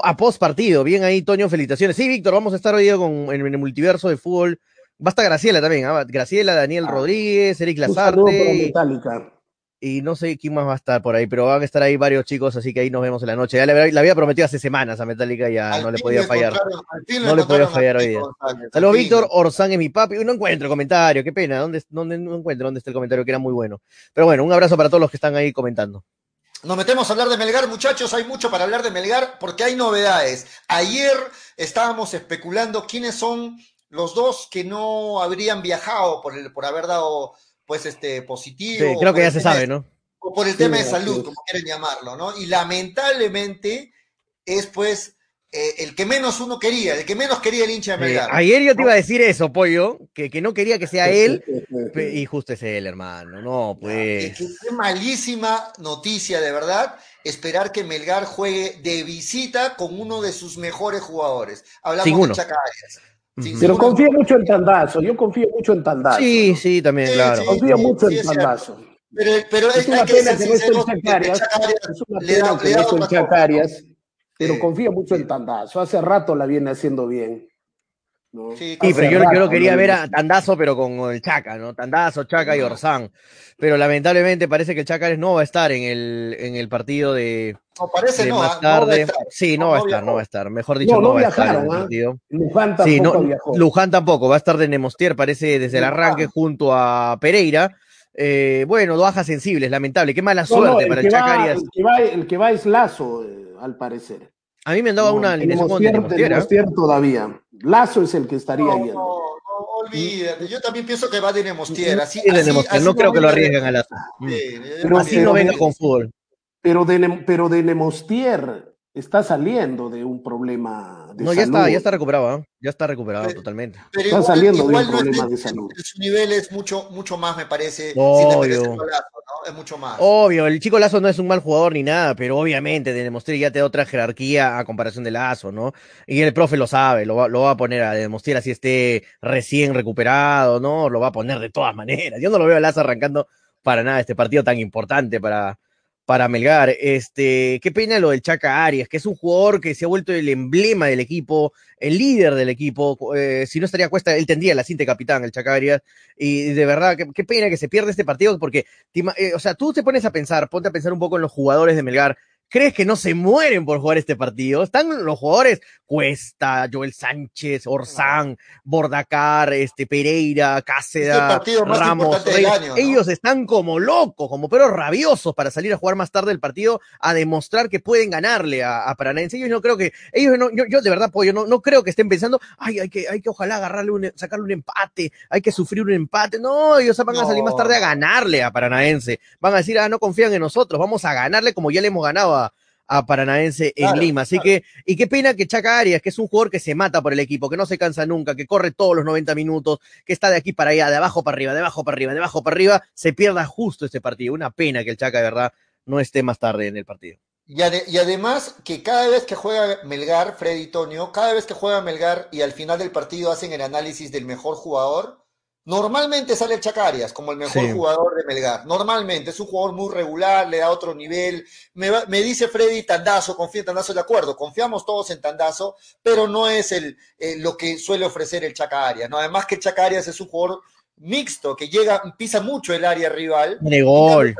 A post partido, bien ahí, Toño, felicitaciones. Sí, Víctor, vamos a estar hoy con, en, en el multiverso del fútbol. Va a estar Graciela también, ¿ah? Graciela, Daniel Ah. Rodríguez, Eric Un para Lazarte. y- Metallica. Y no sé quién más va a estar por ahí, pero van a estar ahí varios chicos, así que ahí nos vemos en la noche. Ya le, había- le había prometido hace semanas a Metallica, ya Al no le podía fallar. No le podía fallar hoy día. Saludos. Víctor. Orsán es mi papi. No encuentro el comentario, qué pena. ¿Dónde, dónde no encuentro dónde está el comentario que era muy bueno? Pero bueno, un abrazo para todos los que están ahí comentando. nos metemos a hablar de Melgar, muchachos. Hay mucho para hablar de Melgar porque hay novedades. Ayer estábamos especulando quiénes son los dos que no habrían viajado por, el, por haber dado pues este positivo. Sí, creo que ya se sabe, de- ¿no? O por el Sí, tema de salud, es. como quieren llamarlo, ¿no? Y lamentablemente es pues eh, el que menos uno quería, el que menos quería el hincha de Eh, Melgar. ayer yo te iba a decir eso, Pollo, que, que no quería que sea él, y justo es él, hermano. No, pues. que Qué malísima noticia, de verdad, esperar que Melgar juegue de visita con uno de sus mejores jugadores. Hablamos Sin de uno. Chaca Arias. Sin Pero confío mucho en Tandazo, yo confío mucho en Tandazo. Sí, sí, también, Sí, claro. sí. Confío mucho sí, en. Tandazo. Pero, pero Es una hay que pena ser que no esté que Chacarias, Chaca Arias es una le da, pena que no esté cosa, Chacarias, pero Sí. confío mucho en Tandazo. Hace rato la viene haciendo bien. ¿No? Sí, pero yo, yo lo quería ver a Tandazo, pero con el Chaca, ¿no? Tandazo, Chaca y Orsán. Pero lamentablemente parece que el Chaca no va a estar en el, en el partido de, No, parece de no, más ah, no tarde. estar. sí, no, va a estar, no va a estar. Mejor dicho, No, va a estar en el ¿ah? partido. Luján tampoco Sí, no, viajó. Luján tampoco, va a estar de Nemostier, parece desde el arranque junto a Pereira. Eh, bueno, bajas sensibles, lamentable. Qué mala suerte el, para el va, Chacarias. el, que va, el que va es Lazo, eh, al parecer. A mí me No, una alineación con ¿ah? Nemostier todavía. Lazo es el que estaría No, yendo. no, no, olvídate. Yo también pienso que va de Nemostier. Así, Sí, de así- Nemostier, así no creo que lo arriesguen a Lazo. Mm. Sí, Pero- Así no venga con fútbol. Pero de, pero de Nemostier está saliendo de un problema de No, ya salud. está, ya está recuperado, ¿ah? Ya está recuperado Pero- totalmente. Pero Está igual, saliendo de un igual no es de salud. Su nivel es mucho, mucho más, me parece, Obvio. Lazo, ¿no? Es mucho más. Obvio, el chico Lazo no es un mal jugador ni nada, pero obviamente de Demostier ya te da otra jerarquía a comparación de Lazo, ¿no? Y el profe lo sabe, lo va, lo va a poner a Demostier así esté recién recuperado, ¿no? Lo va a poner de todas maneras. Yo no lo veo a Lazo arrancando para nada este partido tan importante para, para Melgar. Este, qué pena lo del Chaca Arias, que es un jugador que se ha vuelto el emblema del equipo, el líder del equipo. Eh, si no estaría Cuesta, él tendría la cinta de capitán, el Chaca Arias. Y de verdad, qué, pena que se pierda este partido, porque eh, o sea, tú te pones a pensar, ponte a pensar un poco en los jugadores de Melgar. ¿Crees que no se mueren por jugar este partido? Están los jugadores Cuesta, Joel Sánchez, Orsán, Bordacar, este, Pereira, Es el Cáceda, partido más Ramos, año, ¿no? Ellos están como locos, como perros rabiosos para salir a jugar más tarde el partido, a demostrar que pueden ganarle a, a Paranaense. Ellos no creo que, ellos no, yo, yo de verdad, pollo, no, no creo que estén pensando, ay, hay que, hay que ojalá agarrarle un, sacarle un empate, hay que sufrir un empate. No, ellos van a salir más tarde a ganarle a Paranaense. Van a decir, ah, no confían en nosotros, vamos a ganarle como ya le hemos ganado a, a Paranaense en Claro, Lima. Así claro. que, y qué pena que Chaca Arias, que es un jugador que se mata por el equipo, que no se cansa nunca, que corre todos los 90 minutos, que está de aquí para allá, de abajo para arriba, de abajo para arriba, de abajo para arriba, se pierda justo este partido. Una pena que el Chaca de verdad no esté más tarde en el partido. Y, ade- y además que cada vez que juega Melgar, Freddy Tonio, cada vez que juega Melgar y al final del partido hacen el análisis del mejor jugador, normalmente sale el Chacarias como el mejor Sí. jugador de Melgar. Normalmente es un jugador muy regular, le da otro nivel. Me, va- me dice Freddy Tandazo, confía en Tandazo, de acuerdo, confiamos todos en Tandazo, pero no es el, eh, lo que suele ofrecer el Chacarias. ¿no? Además que el Chacarias es un jugador mixto, que llega, pisa mucho el área rival. De gol.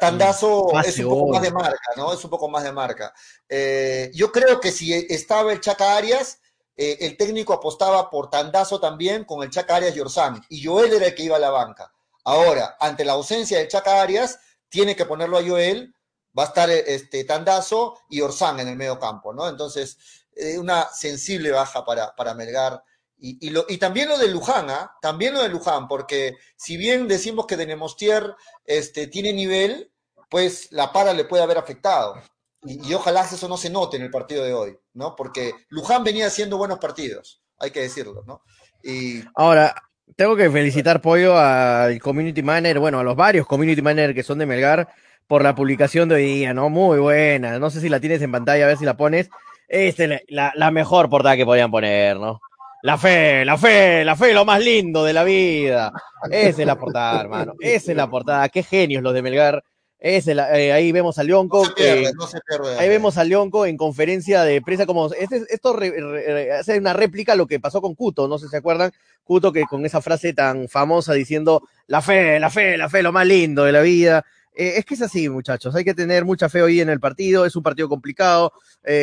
Tandazo Pase es un poco más de marca, ¿no? Es un poco más de marca. Eh, yo creo que si estaba el Chaca Arias, eh, el técnico apostaba por Tandazo también con el Chaca Arias y Orsán. Y Joel era el que iba a la banca. Ahora, ante la ausencia del Chaca Arias, tiene que ponerlo a Joel. Va a estar este, Tandazo y Orsán en el medio campo, ¿no? Entonces, eh, una sensible baja para, para Melgar. Y, y, lo, y también lo de Luján, ¿ah? También lo de Luján, porque si bien decimos que de Nemostier este, tiene nivel, pues la para le puede haber afectado. Y, y ojalá eso no se note en el partido de hoy, ¿no? Porque Luján venía haciendo buenos partidos, hay que decirlo, ¿no? Y Ahora, tengo que felicitar, Pollo, al community manager, bueno, a los varios community managers que son de Melgar por la publicación de hoy día, ¿no? Muy buena. No sé si la tienes en pantalla, a ver si la pones. Esta es la mejor portada que podían poner, ¿no? La fe, la fe, la fe, lo más lindo de la vida. Esa es la portada, hermano. Esa es la portada. Qué genios los de Melgar. Es la- eh, ahí vemos a Leonco. no se pierde, eh, no se pierde. Ahí vemos a Leonco en conferencia de prensa como este, esto re- re- hace una réplica a lo que pasó con Cuto, no sé si se acuerdan, Cuto que con esa frase tan famosa diciendo la fe, la fe, la fe, lo más lindo de la vida. Eh, es que es así, muchachos. Hay que tener mucha fe hoy en el partido. Es un partido complicado.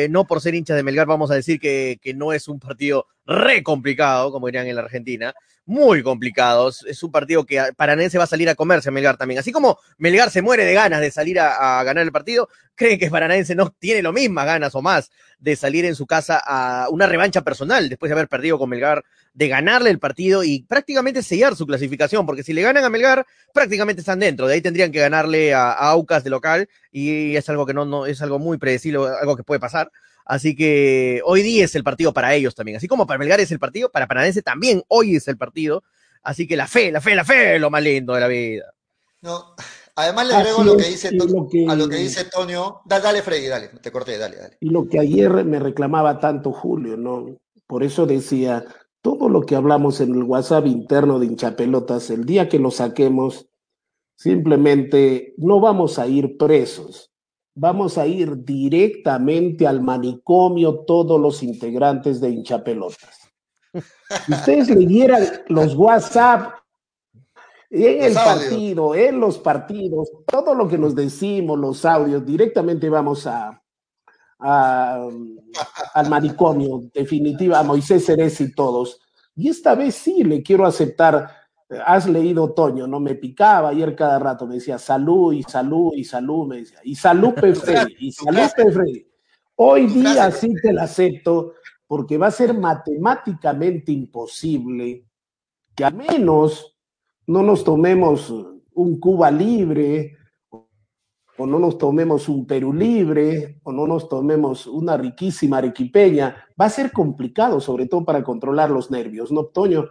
No por ser hinchas de Melgar vamos a decir que, que, no es un partido re complicado, como dirían en la Argentina. Muy complicado. Es un partido que Paranense va a salir a comerse a Melgar también. Así como Melgar se muere de ganas de salir a, ganar el partido, creen que Paranense no tiene lo mismas ganas o más de salir en su casa a una revancha personal después de haber perdido con Melgar, de ganarle el partido y prácticamente sellar su clasificación, porque si le ganan a Melgar, prácticamente están dentro. De ahí tendrían que ganarle a, a Aucas de local y es algo que no, no, es algo muy predecible, algo que puede pasar. Así que hoy día es el partido para ellos también. Así como para Melgar es el partido, para Paranense también hoy es el partido. Así que la fe, la fe, la fe, lo más lindo de la vida. No, Además le agrego lo que, dice, lo que, a lo que dice Tonio. Dale, dale, Freddy, dale, te corté, dale, dale. Y lo que ayer me reclamaba tanto Julio, ¿no? Por eso decía, todo lo que hablamos en el WhatsApp interno de hinchapelotas, el día que lo saquemos, simplemente no vamos a ir presos. Vamos a ir directamente al manicomio todos los integrantes de hinchapelotas. Si ustedes leyeran los WhatsApp en el partido, en los partidos, todo lo que nos decimos, los audios, directamente vamos a, a al manicomio, definitiva, a Moisés Ceres y todos. Y esta vez sí le quiero aceptar. Has leído Toño, no me picaba ayer cada rato, me decía salud y salud y salud, me decía, y salud Freddy, y salud Freddy. Hoy día sí te la acepto, porque va a ser matemáticamente imposible que a menos no nos tomemos un Cuba libre, o no nos tomemos un Perú libre, o no nos tomemos una riquísima arequipeña, va a ser complicado, sobre todo para controlar los nervios, ¿no, Toño?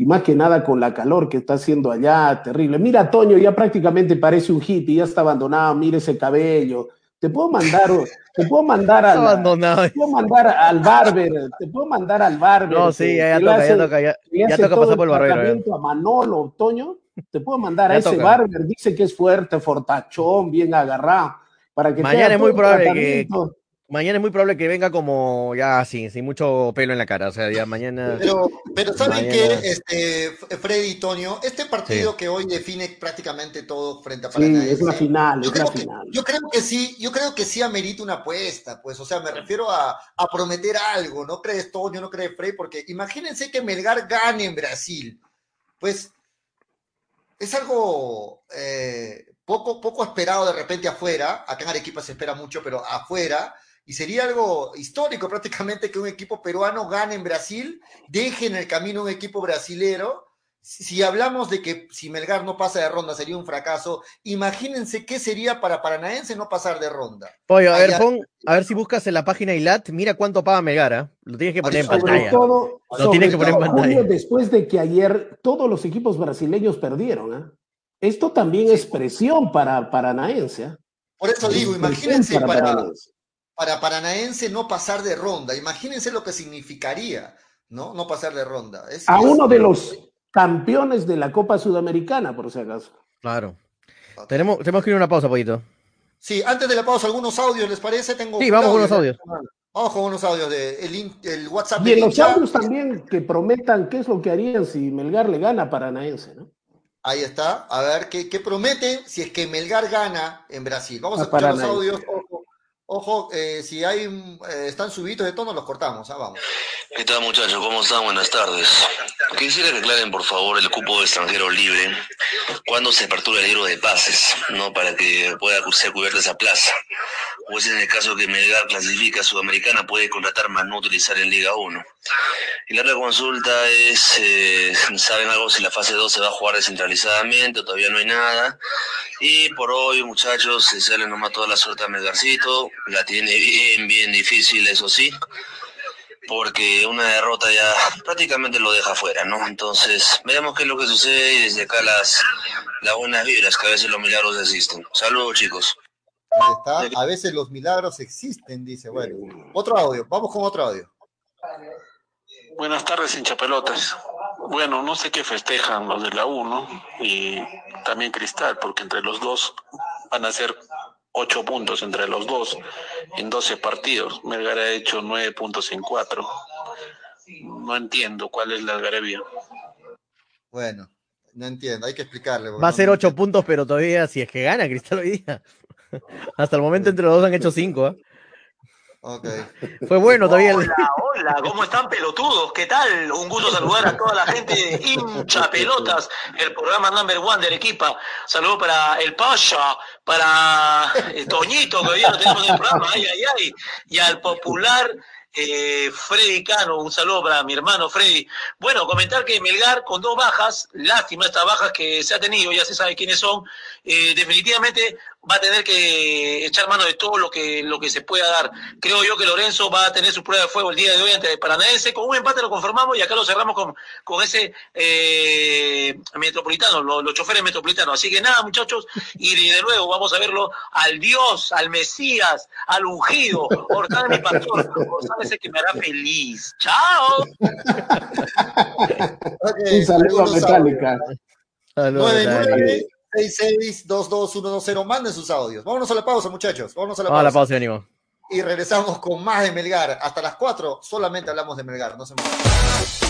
Y más que nada con la calor que está haciendo allá, terrible. Mira, Toño, ya prácticamente parece un hippie, ya está abandonado, mire ese cabello. Te puedo mandar, te puedo mandar al, abandonado. te puedo mandar al barber, te puedo mandar al barber. No, sí, ya, ya toca, ya toca, ya, ya toca pasar por el barbero. A Manolo, Toño, te puedo mandar a ese barber, dice que es fuerte, fortachón, bien agarrado, para que mañana es muy probable que mañana es muy probable que venga como ya así, sin mucho pelo en la cara, o sea, ya mañana. Pero, pero saben que este Freddy y Tonio, este partido sí. que hoy define prácticamente todo frente a. Sí, es la final, es la que, final. Yo creo que sí, yo creo que sí amerita una apuesta, pues, o sea, me refiero a, a prometer algo, ¿no crees Tonio, no crees Freddy? Porque imagínense que Melgar gane en Brasil, pues es algo eh, poco, poco esperado de repente afuera. Acá en Arequipa se espera mucho, pero afuera. Y sería algo histórico prácticamente que un equipo peruano gane en Brasil, deje en el camino un equipo brasilero. Si hablamos de que si Melgar no pasa de ronda sería un fracaso, imagínense qué sería para Paranaense no pasar de ronda. Pollo, a ver, pon, a ver si buscas en la página ILAT, mira cuánto paga Melgar, ¿eh? lo tienes que poner en pantalla. Todo, lo tienes que poner en pantalla. Julio, después de que ayer todos los equipos brasileños perdieron, ¿eh? Esto también es presión para Paranaense. ¿eh? Por eso digo, imagínense para, para, Paranaense. Para Paranaense no pasar de ronda, imagínense lo que significaría, ¿no? No pasar de ronda. Es, a es, uno de los campeones de la Copa Sudamericana, por si acaso. Claro. Tenemos, tenemos que ir a una pausa, Pollito. Sí, antes de la pausa, algunos audios, ¿les parece? Tengo sí, vamos con los audios. Vamos con unos audios de el, el WhatsApp. Y en los audios también que prometan qué es lo que harían si Melgar le gana a Paranaense, ¿no? Ahí está. A ver qué, qué prometen si es que Melgar gana en Brasil. Vamos a, a escuchar los audios. Ojo, eh, si hay eh, están subidos de tono, los cortamos. Ah, vamos. ¿Qué tal, muchachos? ¿Cómo están? Buenas tardes. Quisiera que aclaren, por favor, el cupo de extranjero libre. ¿Cuándo se apertura el libro de pases? ¿No? Para que pueda ser cubierta esa plaza. O es en el caso que Melgar clasifica a Sudamericana, puede contratar más no utilizar en Liga 1. Y la otra consulta es, eh, ¿saben algo si la fase 2 se va a jugar descentralizadamente o todavía no hay nada? Y por hoy, muchachos, se sale nomás toda la suerte a Melgarcito, la tiene bien, bien difícil, eso sí, porque una derrota ya prácticamente lo deja fuera, ¿no? Entonces, veamos qué es lo que sucede y desde acá las, las buenas vibras, que a veces los milagros existen. Saludos, chicos. Ahí está. A veces los milagros existen, dice. Bueno, otro audio. Vamos con otro audio. Buenas tardes, hinchapelotas. Bueno, no sé qué festejan los de la 1 y también Cristal, porque entre los dos van a ser ocho puntos entre los dos en 12 partidos. Melgar ha hecho nueve puntos en cuatro. No entiendo cuál es la algarabía. Bueno, No entiendo, hay que explicarle. Va a ser ocho puntos, pero todavía si es que gana Cristal hoy día. Hasta el momento entre los dos han hecho cinco. ¿eh? Okay. Fue bueno todavía. Hola, hola, ¿cómo están pelotudos? ¿Qué tal? Un gusto saludar a toda la gente de hincha pelotas, el programa number one de Arequipa. Saludos para el Pasha, para el Toñito, que hoy día lo tenemos en el programa, ay, ay, ay, y al popular eh, Freddy Cano, un saludo para mi hermano Freddy. Bueno, comentar que Melgar con dos bajas, lástima estas bajas que se ha tenido, ya se sabe quiénes son, eh, definitivamente va a tener que echar mano de todo lo que, lo que se pueda dar. Creo yo que Lorenzo va a tener su prueba de fuego el día de hoy ante el Paranaense. Con un empate lo conformamos y acá lo cerramos con, con ese eh, metropolitano, los, choferes metropolitanos. Así que nada, muchachos, y de nuevo vamos a verlo al Dios, al Mesías, al ungido. Ortán mi pastor, Ortán que me hará feliz. ¡Chao! un saludo a Metallica. Saludos, 66222120. Manden sus audios. Vámonos a la pausa, muchachos. Vámonos a la Vamos a pausa. la pausa, ánimo. Y regresamos con más de Melgar. Hasta las 4 solamente hablamos de Melgar. No se muevan.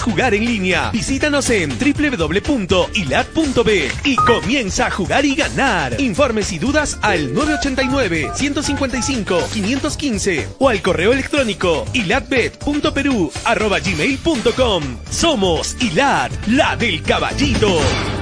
jugar en línea. Visítanos en www.ilat.b y comienza a jugar y ganar. Informes y dudas al 989-155-515 o al correo electrónico ilatbet.peru@gmail.com. Somos Ilat, la del caballito.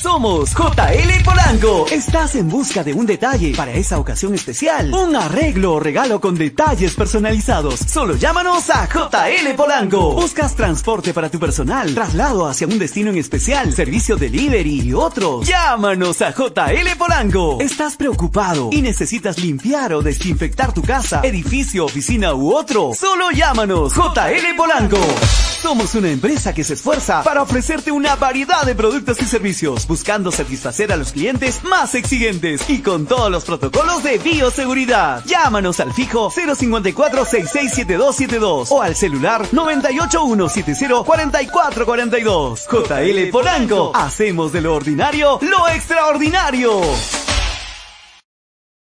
Somos JL Polanco. Estás en busca de un detalle para esa ocasión especial. Un arreglo o regalo con detalles personalizados. Solo llámanos a JL Polanco. Buscas transporte para tu personal, traslado hacia un destino en especial, servicio delivery y otros. Llámanos a JL Polanco. ¿Estás preocupado y necesitas limpiar o desinfectar tu casa, edificio, oficina u otro? Solo llámanos JL Polanco. Somos una empresa que se esfuerza para ofrecerte una variedad de productos y servicios, buscando satisfacer a los clientes más exigentes y con todos los protocolos de bioseguridad. Llámanos al fijo 054-667272 o al celular 981704442. JL Polanco, hacemos de lo ordinario lo extraordinario.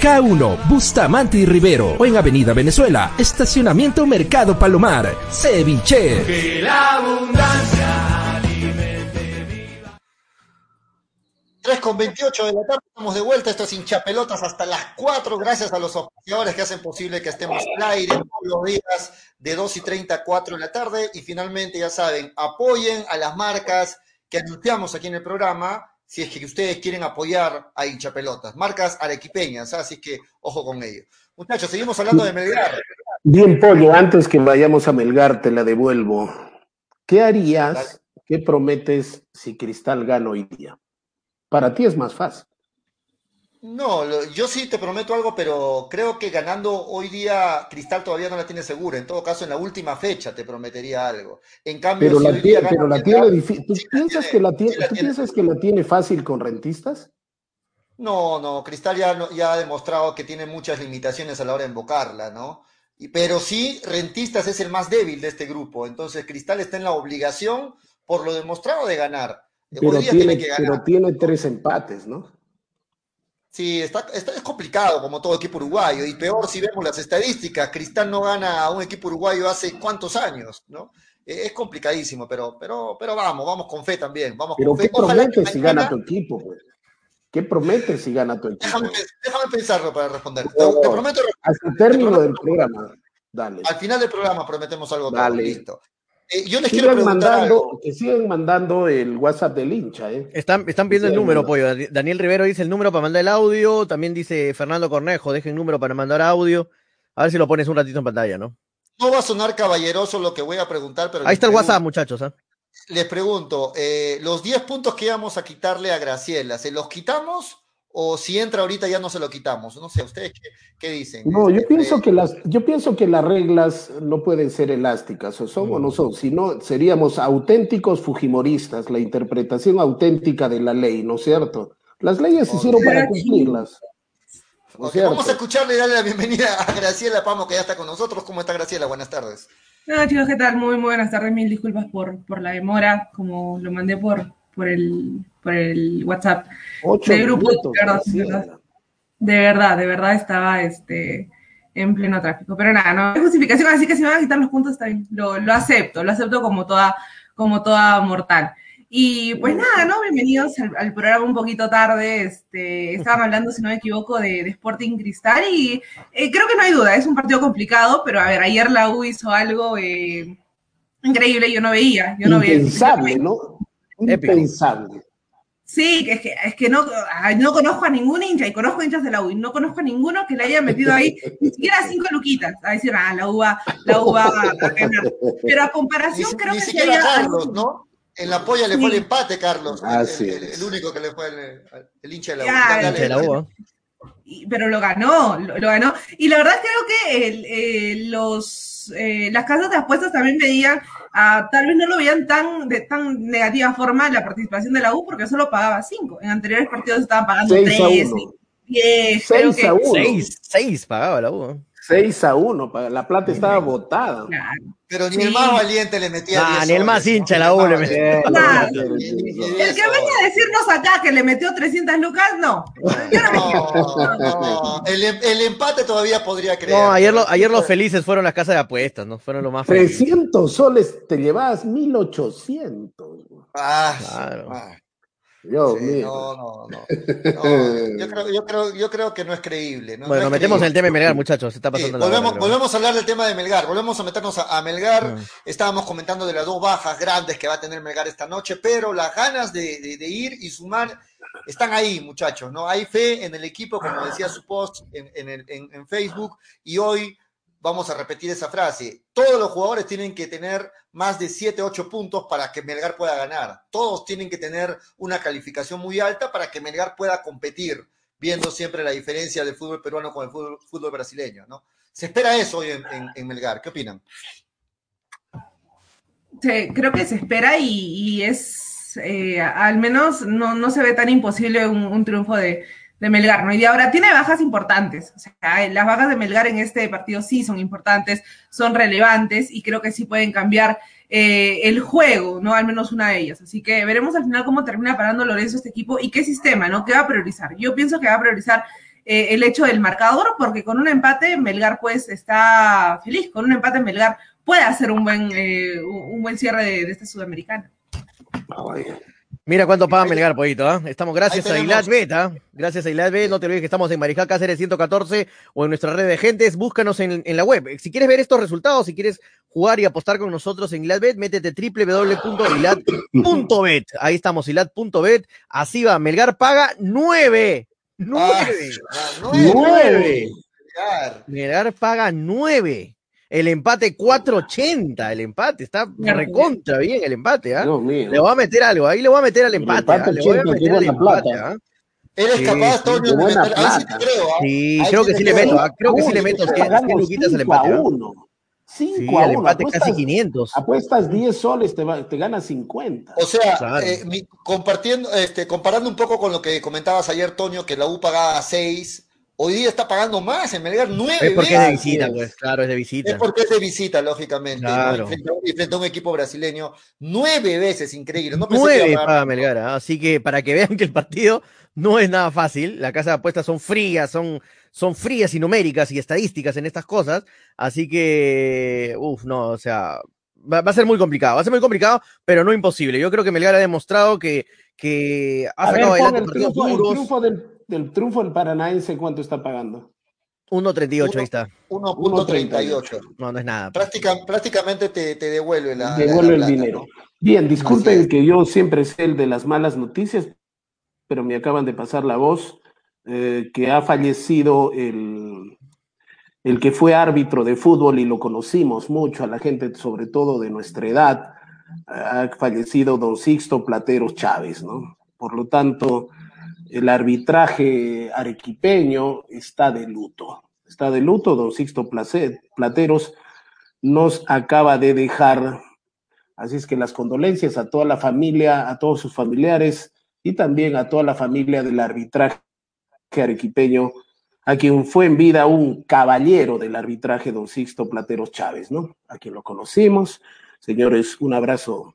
K1, Bustamante y Rivero o en Avenida Venezuela, Estacionamiento Mercado Palomar. Ceviche. Que la abundancia 3 con 28 de la tarde, estamos de vuelta. Esto es hinchapelotas hasta las 4, gracias a los auspiciadores que hacen posible que estemos al aire todos los días de 2 y 30 a 4 de la tarde. Y finalmente, ya saben, apoyen a las marcas que anunciamos aquí en el programa si es que ustedes quieren apoyar a hinchapelotas. Marcas arequipeñas, ¿ah? así que ojo con ello. Muchachos, seguimos hablando de Melgar. Bien, Pollo, antes que vayamos a Melgar, te la devuelvo. ¿Qué harías, qué prometes si Cristal gana hoy día? Para ti es más fácil. No, lo- yo sí te prometo algo, pero creo que ganando hoy día Cristal todavía no la tiene segura. En todo caso, en la última fecha te prometería algo. En cambio, Pero si la, tiene, pero la tiene difícil. ¿Tú piensas que la tiene, tú piensas que la tiene fácil con rentistas? No, no, Cristal ya, ha demostrado que tiene muchas limitaciones a la hora de invocarla, ¿no? Y, pero sí, Rentistas es el más débil de este grupo, entonces Cristal está en la obligación, por lo demostrado, de ganar. Pero tiene que ganar. pero tiene tres empates, ¿no? Sí, está, está- es complicado como todo equipo uruguayo, y peor si vemos las estadísticas, Cristal no gana a un equipo uruguayo hace cuántos años, ¿no? Eh, Es complicadísimo, pero, pero, pero vamos, vamos con fe también, vamos Pero con ¿qué fe. Promete si mañana- gana tu equipo, pues? ¿Qué promete si gana tu equipo? Déjame, déjame pensarlo para responder. Te, te prometo, Hasta el término del programa. Dale. al final del programa prometemos algo. todo, Dale. listo. Eh, yo les quiero mandando, algo. que sigan mandando el WhatsApp del hincha, ¿eh? Están, están pidiendo el número, pollo. Daniel Rivero dice el número para mandar el audio. También dice Fernando Cornejo, dejen el número para mandar audio. A ver si lo pones un ratito en pantalla, ¿no? No va a sonar caballeroso lo que voy a preguntar, pero Ahí está el pregunto- WhatsApp, muchachos. ¿ah? Les pregunto, eh, los 10 puntos que íbamos a quitarle a Graciela, ¿se los quitamos o si entra ahorita ya no se lo quitamos? No sé, ¿ustedes qué, qué dicen? No, yo Este, pienso que las, yo pienso que las reglas no pueden ser elásticas, o son o no son, sino seríamos auténticos fujimoristas, la interpretación auténtica de la ley, ¿no es cierto? Las leyes se hicieron para cumplirlas. vamos a escucharle y darle la bienvenida a Graciela Pamo, que ya está con nosotros. ¿Cómo está Graciela? Buenas tardes. No, chicos, ¿qué tal? Muy, muy buenas tardes. Mil disculpas por, por la demora, como lo mandé por, por, el, por el WhatsApp Ocho de grupo. minutos, de, verdad, de, verdad, de verdad, de verdad estaba este, en pleno tráfico. Pero nada, no hay justificación, así que si me van a quitar los puntos, está bien. Lo, lo acepto, lo acepto como toda, como toda mortal. Y pues nada, ¿no? Bienvenidos al, al programa un poquito tarde. Este, estaban hablando, si no me equivoco, de, de Sporting Cristal y eh, creo que no hay duda, es un partido complicado, pero a ver, ayer la U hizo algo eh, increíble, yo no veía, yo no veía. Impensable, ¿no? Impensable. Sí, es que, es que no, no conozco a ningún hincha, y conozco hinchas de la U, y no conozco a ninguno que le haya metido ahí ni siquiera cinco luquitas, a decir, ah, la U va, la U va a ganar. Pero a comparación creo ni que siquiera había Carlos, ¿no? En la polla le fue el empate, Carlos. El- Así el, el- es. el único que le fue el, el hincha de la U. Ya, Dale, el dale, Hincha de la dale. U, y- pero lo ganó, lo, lo ganó. Y la verdad creo que el, eh, los, eh, las casas de apuestas también veían, ah, tal vez no lo veían tan de tan negativa forma la participación de la U, porque solo pagaba cinco. En anteriores partidos estaban pagando 6 a tres, 1. diez, creo 6 que- a 1. Seis, seis pagaba la U. ¿ah? 6 a 1. La plata estaba botada. Claro. Pero ni Sí. el más valiente le metía Nah, 10 ni el más hincha la U le metía. Ni El 10 que venga a decirnos acá que le metió 300 lucas, no. No No, no, el, em- el empate todavía podría creer. No, ayer, lo- ayer los felices fueron las casas de apuestas, ¿no? Fueron los más felices. 300 soles te llevabas 1800. Ah, Claro. ah, Dios sí, mío. no, no, no. No, yo, creo, yo, creo, yo creo que no es creíble. ¿no? Bueno, No es metemos en el tema de Melgar, muchachos. Se está Sí, pasando la volvemos, hora, volvemos a hablar del tema de Melgar, volvemos a meternos a, a Melgar. Ah. Estábamos comentando de las dos bajas grandes que va a tener Melgar esta noche, pero las ganas de, de- de ir y sumar están ahí, muchachos, ¿no? Hay fe en el equipo, como decía su post en, en el- en- en Facebook, y hoy vamos a repetir esa frase. Todos los jugadores tienen que tener más de 7, 8 puntos para que Melgar pueda ganar. Todos tienen que tener una calificación muy alta para que Melgar pueda competir, viendo siempre la diferencia del fútbol peruano con el fútbol, brasileño, ¿no? Se espera eso hoy en, Melgar. ¿Qué opinan? Creo que se espera y, es, eh, al menos no, se ve tan imposible un triunfo de, de Melgar, ¿no? Y ahora tiene bajas importantes, o sea, las bajas de Melgar en este partido sí son importantes, son relevantes y creo que sí pueden cambiar eh, el juego, ¿no? Al menos una de ellas. Así que veremos al final cómo termina parando Lorenzo este equipo y qué sistema, ¿no? ¿Qué va a priorizar? Yo pienso que va a priorizar eh, el hecho del marcador, porque con un empate Melgar pues está feliz, con un empate Melgar puede hacer un buen, eh, un buen cierre de, de esta Mira cuánto paga Melgar, pollito, ¿ah? Estamos gracias a. Ilat Bet, ¿ah? Gracias a Ilat Bet. No te olvides que estamos en Marijal Cáceres 114 o en nuestra red de gentes. Búscanos en, en la web. Si quieres ver estos resultados, si quieres jugar y apostar con nosotros en Ilat Bet, métete www.ilat.bet. Ahí estamos, ilat.bet. Así va. Melgar paga 9. 9. Ah, nueve. ¡Nueve! Melgar. Melgar paga 9. El empate 4.80. El empate está recontra bien el empate, ¿ah? Le voy a meter algo. Ahí le voy a meter al empate. empate ¿ah? Le voy a 80, meter al empate, plata. ¿ah? Eres Sí, capaz, sí, Toño, de meter. Ahí sí te plata. creo. ¿ah? Sí, Ahí creo que sí le meto, ¿ah? creo que sí le meto nosotros 100, pagamos 100 luquitas al a empate. ¿ah? uno. 5 Sí, a al 1. empate apuestas, casi 500. Apuestas 10 soles, te, va- te ganas 50. O sea, Claro. eh, mi- compartiendo, este, comparando un poco con lo que comentabas ayer, Toño, que la U pagaba 6, hoy día está pagando más en Melgar, 9 Es porque es de veces. visita, pues, claro, es de visita. Es porque es de visita, lógicamente, ¿no? Claro. y, frente a, y frente a un equipo brasileño, nueve veces, increíble. No pensé que Nueve paga Melgar, ¿ah? así que para que vean que el partido no es nada fácil, la casa de apuestas son frías, son, son frías y numéricas y estadísticas en estas cosas, así que, uff, no, o sea, va, va a ser muy complicado, va a ser muy complicado, pero no imposible. Yo creo que Melgar ha demostrado que, que ha A ver, sacado pon adelante el partidos triunfo, el duros. triunfo del, del triunfo del Paranaense, ¿cuánto está pagando? 1.38, ahí está. 1.38. No, no es nada. Práctica- prácticamente te, te devuelve la, Devuelve la el plata, dinero. ¿no? Bien, disculpen que yo siempre sé el de las malas noticias, pero me acaban de pasar la voz eh, que ha fallecido el, el que fue árbitro de fútbol y lo conocimos mucho a la gente, sobre todo de nuestra edad. Ha fallecido don Sixto Plateros Chávez, ¿no? Por lo tanto, el arbitraje arequipeño está de luto. Está de luto, don Sixto Plateros nos acaba de dejar Así es que las condolencias a toda la familia, a todos sus familiares y también a toda la familia del arbitraje arequipeño, a quien fue en vida un caballero del arbitraje, don Sixto Plateros Chávez, ¿no? A quien lo conocimos. Señores, un abrazo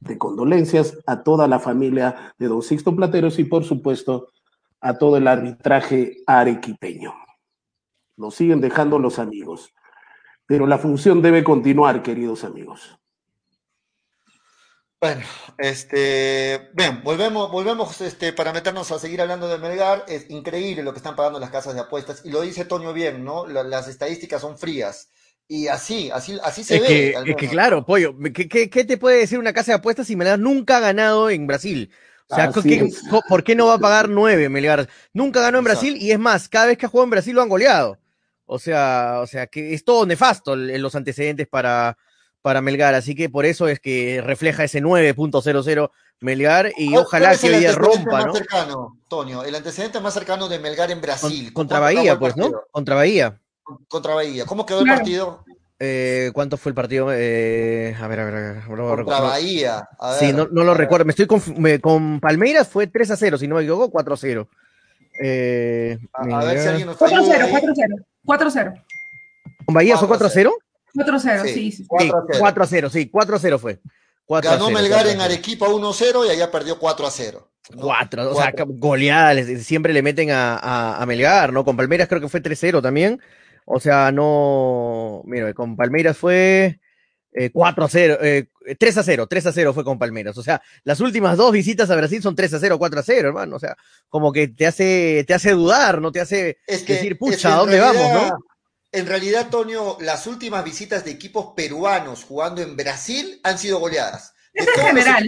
de condolencias a toda la familia de don Sixto Plateros y, por supuesto, a todo el arbitraje arequipeño. Nos siguen dejando los amigos, pero la función debe continuar, queridos amigos. Bueno, este, bien, volvemos, volvemos este, para meternos a seguir hablando de Melgar. Es increíble lo que están pagando las casas de apuestas. Y lo dice Toño bien, ¿no? La- las estadísticas son frías. Y así, así, así se Es ve. que, es que claro, pollo, ¿qué, qué, qué te puede decir una casa de apuestas si Melgar nunca ha ganado en Brasil? O sea, ¿qué- ¿por qué no va a pagar nueve Melgar? Nunca ganó en Brasil y es más, cada vez que ha jugado en Brasil lo han goleado. O sea, o sea, que es todo nefasto en los antecedentes para, para Melgar, así que por eso es que refleja ese 9.00 Melgar y ¿Cuál- ojalá que hoy día rompa, ¿no? cercano, Toño, el antecedente más cercano de Melgar en Brasil. Contra ¿Cuánto Bahía, pues, ¿no? Contra Bahía. Contra Bahía. ¿Cómo quedó el Claro. partido? Eh, ¿Cuánto fue el partido? Eh, a ver, a ver, a ver. no lo Contra recuerdo. Bahía. A Sí, ver, no, no lo recuerdo. Me estoy conf- me- con Palmeiras fue 3 a 0, si no me equivoco, 4 a 0. Eh, a, a ver si alguien nos 4-0, ayuda ahí. 4-0. 4-0. ¿Con Bahía fue 4 a 0? 4-0, Sí, sí, sí. Sí, 4 a 0. 4 a 0, sí, 4 a 0 fue. 4 a Ganó 0, Melgar 4 a en 0. Arequipa 1-0 y allá perdió 4 a 0. ¿no? 4, o sea, Cuatro. goleada, les- siempre le meten a, a, a Melgar, ¿no? Con Palmeiras creo que fue 3-0 también. O sea, no. Mira, con Palmeiras fue eh, 4 a 0, eh, 3 a 0, 3 a 0 fue con Palmeiras. O sea, las últimas dos visitas a Brasil son 3 a 0, 4 a 0, hermano. O sea, como que te hace, te hace dudar, ¿no? Te hace Es que, decir, es pucha, que ¿a dónde realidad- vamos, no? En realidad, Toño, las últimas visitas de equipos peruanos jugando en Brasil han sido goleadas. De Es en general,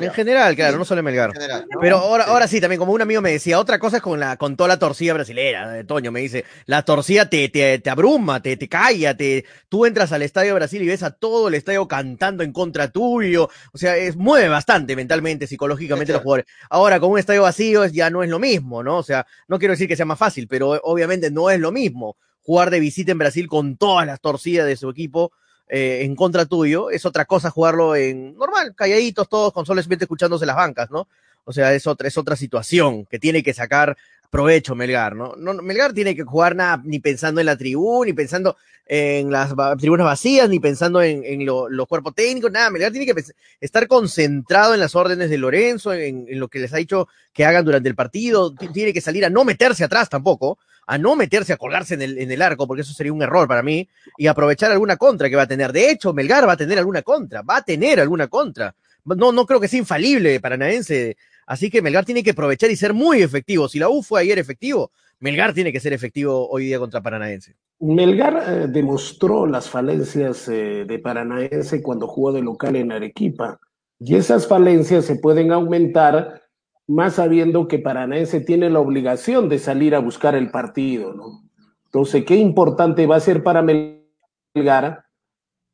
En general, claro, Sí, no solo en Melgar. en general, ¿no? Pero ahora, Sí. ahora sí, también como un amigo me decía, otra cosa es con la, con toda la torcida brasilera, de Toño, me dice, la torcida te, te, te abruma, te, te calla, te, tú entras al estadio de Brasil y ves a todo el estadio cantando en contra tuyo, o sea, es, mueve bastante mentalmente, psicológicamente los jugadores. Ahora, con un estadio vacío es- ya no es lo mismo, ¿no? O sea, no quiero decir que sea más fácil, pero obviamente no es lo mismo jugar de visita en Brasil con todas las torcidas de su equipo eh, en contra tuyo, es otra cosa jugarlo en normal, calladitos todos, con solamente escuchándose las bancas, ¿no? O sea, es otra, es otra situación que tiene que sacar provecho Melgar, ¿no? Melgar tiene que jugar nada, ni pensando en la tribuna, ni pensando en las tribunas vacías, ni pensando en, lo- los cuerpos técnicos, nada. Melgar tiene que estar concentrado en las órdenes de Lorenzo, en, lo que les ha dicho que hagan durante el partido. Ti- Tiene que salir a no meterse atrás tampoco, a no meterse a colgarse en el, en el arco, porque eso sería un error para mí, y aprovechar alguna contra que va a tener. De hecho, Melgar va a tener alguna contra, va a tener alguna contra. No, no creo que sea infalible paranaense. Así que Melgar tiene que aprovechar y ser muy efectivo. Si la U fue ayer efectivo, Melgar tiene que ser efectivo hoy día contra Paranaense. Melgar eh, demostró las falencias eh, de Paranaense cuando jugó de local en Arequipa. Y esas falencias se pueden aumentar más sabiendo que Paranaense tiene la obligación de salir a buscar el partido, ¿no? Entonces, qué importante va a ser para Melgar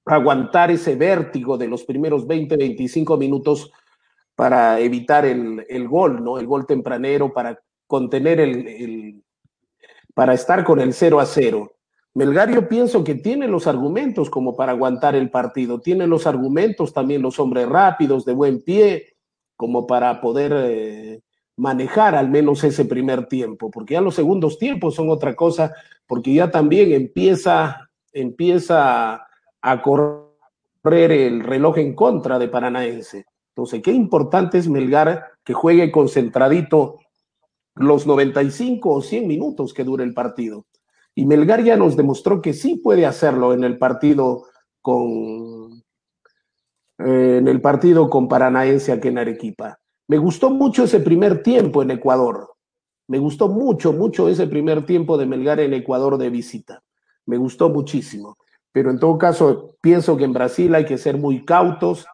aguantar ese vértigo de los primeros 20, 25 minutos para evitar el, el gol, ¿no? El gol tempranero, para contener el, el para estar con el 0 a 0. Melgar yo pienso que tiene los argumentos como para aguantar el partido, tiene los argumentos también los hombres rápidos, de buen pie, como para poder eh, manejar al menos ese primer tiempo, porque ya los segundos tiempos son otra cosa, porque ya también empieza, empieza a correr el reloj en contra de Paranaense. Entonces, qué importante es Melgar que juegue concentradito los 95 o 100 minutos que dure el partido. Y Melgar ya nos demostró que sí puede hacerlo en el partido con eh, en el partido con Paranaense aquí en Arequipa. Me gustó mucho ese primer tiempo en Ecuador. Me gustó mucho, mucho ese primer tiempo de Melgar en Ecuador de visita. Me gustó muchísimo. Pero en todo caso, pienso que en Brasil hay que ser muy cautos,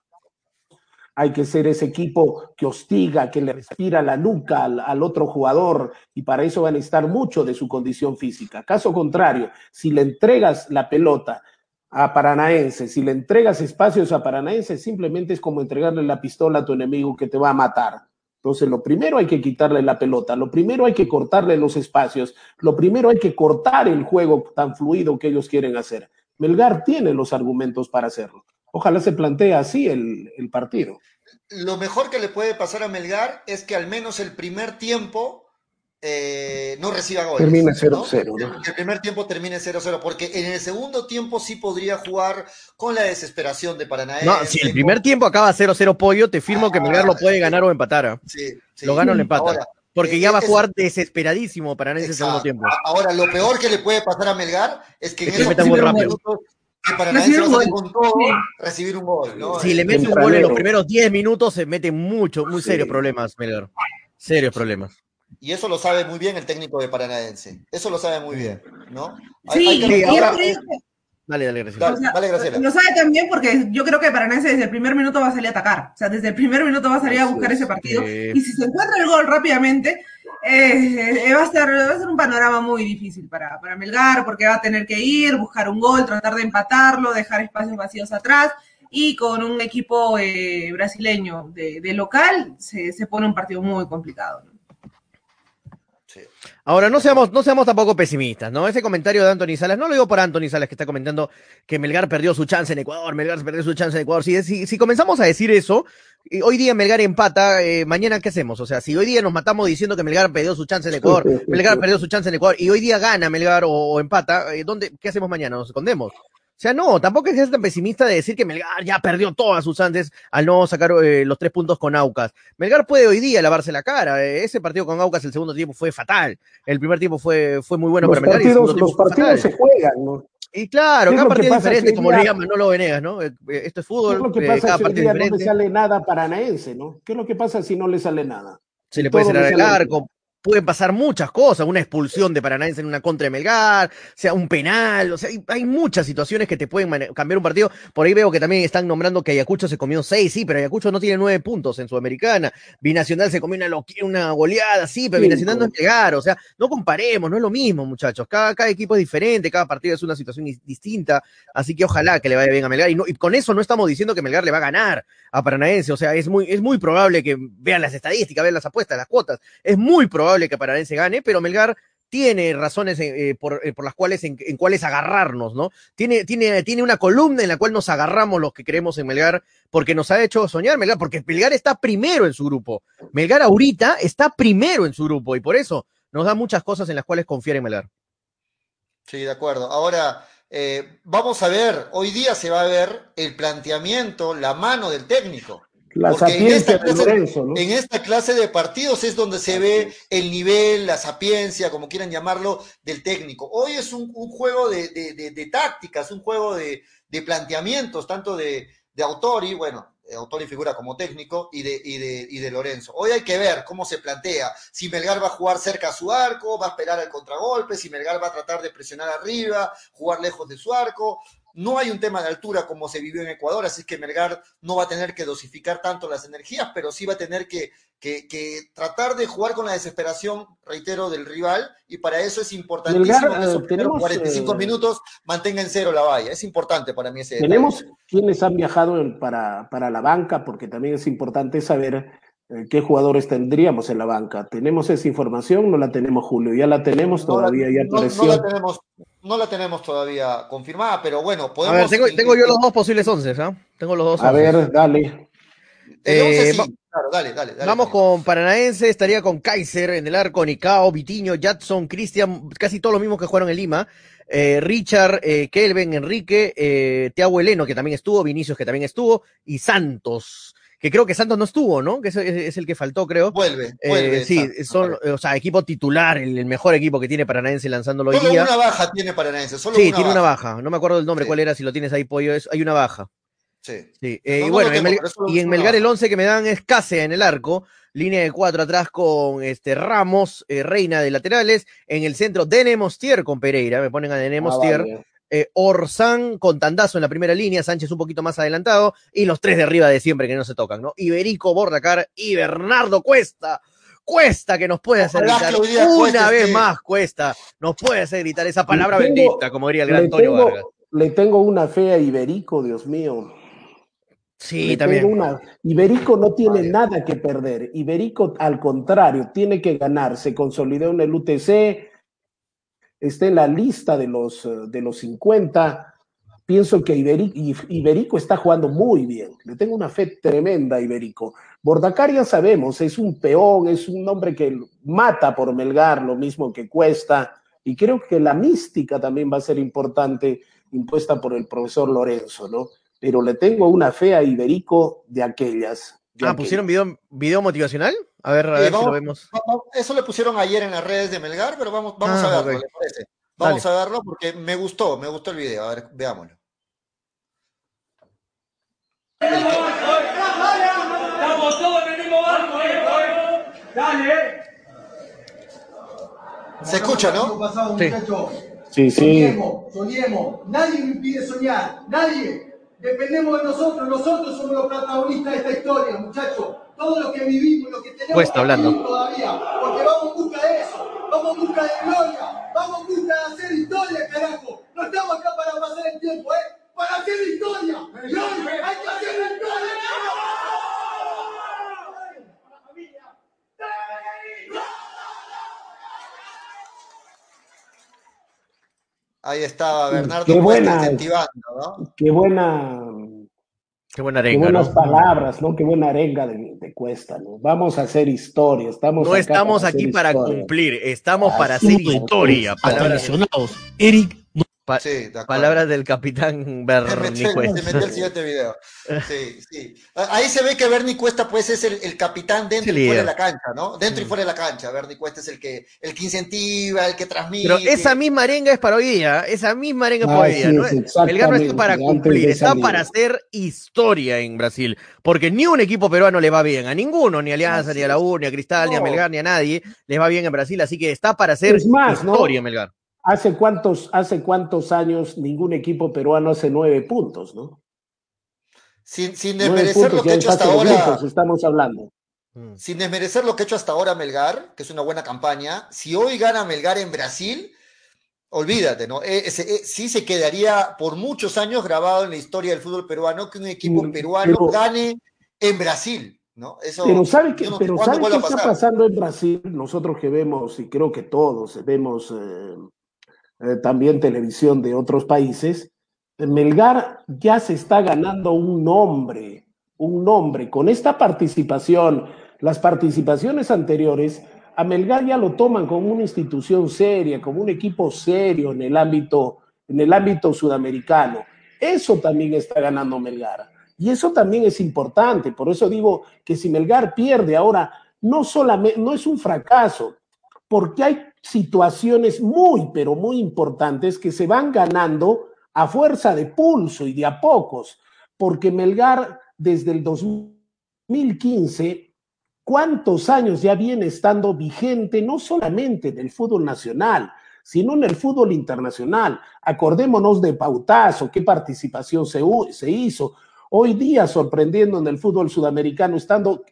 hay que ser ese equipo que hostiga, que le respira la nuca al, otro jugador y para eso van a estar mucho de su condición física. Caso contrario, si le entregas la pelota a Paranaense, si le entregas espacios a Paranaense, simplemente es como entregarle la pistola a tu enemigo que te va a matar. Entonces, lo primero hay que quitarle la pelota, lo primero hay que cortarle los espacios, lo primero hay que cortar el juego tan fluido que ellos quieren hacer. Melgar tiene los argumentos para hacerlo. Ojalá se plantee así el, el partido. Lo mejor que le puede pasar a Melgar es que al menos el primer tiempo eh, no reciba goles. Termine 0-0. ¿no? El primer tiempo termine 0-0, porque en el segundo tiempo sí podría jugar con la desesperación de Paranaense. No, si el primer tiempo acaba 0-0 pollo, te firmo que Melgar lo puede ganar o empatar. ¿ah? Sí, sí. Lo gana o lo empata. Ahora, porque eh, ya va a es- jugar desesperadísimo Paranaense en el segundo tiempo. Ahora, lo peor que le puede pasar a Melgar es que en Es que esos primeros minutos Paranaense Recibir un gol. todo, Sí. recibir un gol, ¿no? Si le Eh, mete un gol en los primeros 10 minutos, se mete mucho, muy Sí. serios problemas, Melgar. Serios problemas. Y eso lo sabe muy bien el técnico de Paranaense. Eso lo sabe muy bien, ¿no? Hay- Sí, hay que y recordar- es por eso que- Dale, dale, gracias. Dale, O sea, dale, Graciela. Lo sabe también porque yo creo que Paranaense desde el primer minuto va a salir a atacar. O sea, desde el primer minuto va a salir a buscar es. ese partido. Y si se encuentra el gol rápidamente, eh, va, a ser, va a ser un panorama muy difícil para, para Melgar, porque va a tener que ir, buscar un gol, tratar de empatarlo, dejar espacios vacíos atrás. Y con un equipo eh, brasileño de, de local, se, se pone un partido muy complicado. Ahora, no seamos, no seamos tampoco pesimistas, ¿no? Ese comentario de Anthony Salas, no lo digo por Anthony Salas que está comentando que Melgar perdió su chance en Ecuador, Melgar perdió su chance en Ecuador. Si, si, si comenzamos a decir eso, y hoy día Melgar empata, eh, mañana ¿qué hacemos? O sea, si hoy día nos matamos diciendo que Melgar perdió su chance en Ecuador, Melgar perdió su chance en Ecuador, y hoy día gana Melgar o, o empata, eh, ¿dónde, ¿qué hacemos mañana? ¿Nos escondemos? O sea, no, tampoco es que tan pesimista de decir que Melgar ya perdió todas sus chances al no sacar eh, los tres puntos con Aucas. Melgar puede hoy día lavarse la cara. eh, ese partido con Aucas el segundo tiempo fue fatal. El primer tiempo fue, fue muy bueno los para Melgar y el partidos, segundo los partidos se juegan, ¿no? Y claro, ¿Qué es cada lo partido es diferente, como ya- le llaman Manolo Venegas, ¿no? Eh, Esto es ¿Qué es fútbol, lo que pasa cada si partido día no le sale nada paranaense, ¿no? ¿Qué es lo que pasa si no le sale nada? Se le Y puede cerrar le el arco, pueden pasar muchas cosas, una expulsión de Paranaense en una contra de Melgar, o sea, un penal, o sea, hay, muchas situaciones que te pueden cambiar un partido. Por ahí veo que también están nombrando que Ayacucho se comió seis, sí, pero Ayacucho no tiene nueve puntos en Sudamericana. Binacional se comió una, una goleada, sí, pero. Binacional no es Melgar, o sea, no comparemos, no es lo mismo, muchachos. Cada, cada equipo es diferente, cada partido es una situación dis- distinta, así que ojalá que le vaya bien a Melgar. Y, no- y con eso no estamos diciendo que Melgar le va a ganar a Paranaense, o sea, es muy, es muy probable que vean las estadísticas, vean las apuestas, las cuotas, es muy probable que Paranaense gane, pero Melgar tiene razones eh, eh, por, eh, por las cuales en, cuales agarrarnos, ¿no? Tiene, tiene, tiene una columna en la cual nos agarramos los que creemos en Melgar, porque nos ha hecho soñar Melgar, porque Melgar está primero en su grupo. Melgar ahorita está primero en su grupo y por eso nos da muchas cosas en las cuales confiar en Melgar. Sí, de acuerdo. Ahora, vamos a ver, hoy día se va a ver el planteamiento, la mano del técnico. La Porque en sapiencia esta de clase- Lorenzo, ¿no? En esta clase de partidos es donde se ve el nivel, la sapiencia, como quieran llamarlo, del técnico. Hoy es un, un juego de, de- de- de tácticas, un juego de, de planteamientos, tanto de, de Autori, bueno, Autori figura como técnico, y de, y, de, y de Lorenzo. Hoy hay que ver cómo se plantea, si Melgar va a jugar cerca a su arco, va a esperar el contragolpe, si Melgar va a tratar de presionar arriba, jugar lejos de su arco. No hay un tema de altura como se vivió en Ecuador, así que Melgar no va a tener que dosificar tanto las energías, pero sí va a tener que, que- que tratar de jugar con la desesperación, reitero, del rival, y para eso es importantísimo Melgar, que esos eh, primeros tenemos, 45 eh, minutos mantenga en cero la valla. Es importante para mí ese detalle. Tenemos quienes han viajado para, para la banca, porque también es importante saber eh, qué jugadores tendríamos en la banca. ¿Tenemos esa información? No la tenemos, Julio. Ya la tenemos, No la- todavía no- la tenemos, no la tenemos todavía confirmada, pero bueno, A podemos. ver, tengo, tengo yo los dos posibles once, ¿ah? Tengo los dos A once. ver, dale. Eh, sí, va- claro, dale, dale, dale. Vamos con Paranaense, estaría con Kaiser en el arco, Nicao, Vitiño, Jadson, Cristian, casi todos los mismos que jugaron en Lima. eh, Richard, eh, Kelvin, Enrique, eh, Tiago Heleno, que también estuvo, Vinicius, que también estuvo, y Santos, que creo que Santos no estuvo, ¿no? Que es, es- es el que faltó, creo. Vuelve, Eh, vuelve. sí, Santos, son, o sea, equipo titular, el, el mejor equipo que tiene Paranaense lanzándolo hoy Solo día. una baja tiene Paranaense, solo Sí, una tiene baja. una baja. No me acuerdo el nombre, Sí. cuál era, si lo tienes ahí, Pollo. Es, hay una baja. Sí. Sí. eh, No, y no bueno, tengo, solo y en Melgar el baja. 11 que me dan es Cáceres en el arco. Línea de cuatro atrás con este Ramos, eh, Reina de laterales. En el centro, Denemostier con Pereira. Me ponen a Denemostier. Ah, vale. Eh, Orsán con Tandazo en la primera línea, Sánchez un poquito más adelantado, y los tres de arriba de siempre que no se tocan, ¿no? Iberico, Bordacar y Bernardo Cuesta. Cuesta que nos puede hacer gritar una Cuesta vez más, Cuesta, nos puede hacer gritar esa palabra tengo- bendita, como diría el gran Antonio tengo, Vargas. le tengo una fe a Iberico, Dios mío. Sí, Le también. una- Iberico no tiene nada que perder. Iberico, al contrario, tiene que ganar. Se consolidó en el UTC, está en la lista de los, eh, de los 50. Pienso que Iberico, Iberico está jugando muy bien. Le tengo una fe tremenda a Iberico. Bordacar ya sabemos, es un peón, es un hombre que mata por Melgar, lo mismo que cuesta. Y creo que la mística también va a ser importante, impuesta por el profesor Lorenzo, ¿no? Pero le tengo una fe a Iberico de aquellas. Ah. ¿pusieron video, video motivacional? A ver, a ver si lo vemos. Eso le pusieron ayer en las redes de Melgar, pero vamos, vamos Ah, a verlo, ok. ¿le parece? Vamos a verlo porque me gustó, me gustó el video. A ver, veámoslo. Estamos todos en el mismo barco, eh. Dale. Se escucha, ¿no? Sí. Sí, sí. Soñemos, soñemos. Nadie me impide soñar. Nadie. Dependemos de nosotros. Nosotros somos los protagonistas de esta historia, muchachos. Todo lo que vivimos, lo que tenemos hablando. vivir todavía. Porque vamos en busca de eso. Vamos en busca de gloria. Vamos en busca de hacer historia, carajo. No estamos acá para pasar el tiempo, ¿eh? Para hacer historia. Y hoy hay que hacer historia. Ahí estaba Bernardo Qué Cuesta buena. incentivando, ¿no? Qué buena, Qué buena qué arenga, buenas ¿no? palabras, ¿no? Qué buena arenga de, de Cuesta, ¿no? Vamos a hacer historia. Estamos No acá estamos para aquí para historia. cumplir, estamos para hacer historia. Palabras, Eric, pa- Sí, de palabras del capitán Se Bernie se Cuesta. metió el siguiente video. Sí, sí. Ahí se ve que Bernie Cuesta, pues, es el, el capitán dentro y fuera de la cancha, ¿no? Dentro y Mm. fuera de la cancha. Bernie Cuesta es el que, el que incentiva, el que transmite. Pero esa misma arenga es para hoy día, esa misma arenga es para Ah, hoy día. sí, ¿no? es Melgar no está para cumplir, está para hacer historia en Brasil. Porque ni un equipo peruano le va bien, a ninguno, ni a Alianza, ni a la. U, ni a Cristal, ni a. Melgar, ni a nadie, les va bien en Brasil. Así que está para hacer Es más, historia en Melgar. ¿Hace cuántos, ¿Hace cuántos años ningún equipo peruano hace nueve puntos, no? Sin, sin desmerecer lo que ha hecho hasta ahora. grupos estamos hablando. Mm. sin desmerecer lo que ha hecho hasta ahora Melgar, que es una buena campaña, si hoy gana Melgar en Brasil, olvídate, ¿no? Eh, eh, sí se quedaría por muchos años grabado en la historia del fútbol peruano que un equipo Mm, peruano pero- gane en Brasil, ¿no? Eso, Pero ¿sabe qué, no pero ¿sabe qué está pasando en Brasil? Nosotros que vemos, y creo que todos vemos eh, también televisión de otros países, Melgar ya se está ganando un nombre, un nombre. Con esta participación, las participaciones anteriores, a Melgar ya lo toman como una institución seria, como un equipo serio en el ámbito, en el ámbito sudamericano. Eso también está ganando Melgar. Y eso también es importante. Por eso digo que si Melgar pierde ahora, no solamente, no es un fracaso, porque hay situaciones muy, pero muy importantes que se van ganando a fuerza de pulso y de a pocos, porque Melgar desde el 2015, ¿cuántos años ya viene estando vigente no solamente en el fútbol nacional, sino en el fútbol internacional? Acordémonos de Pautazo, qué participación se, se hizo. Hoy día sorprendiendo en el fútbol sudamericano, estando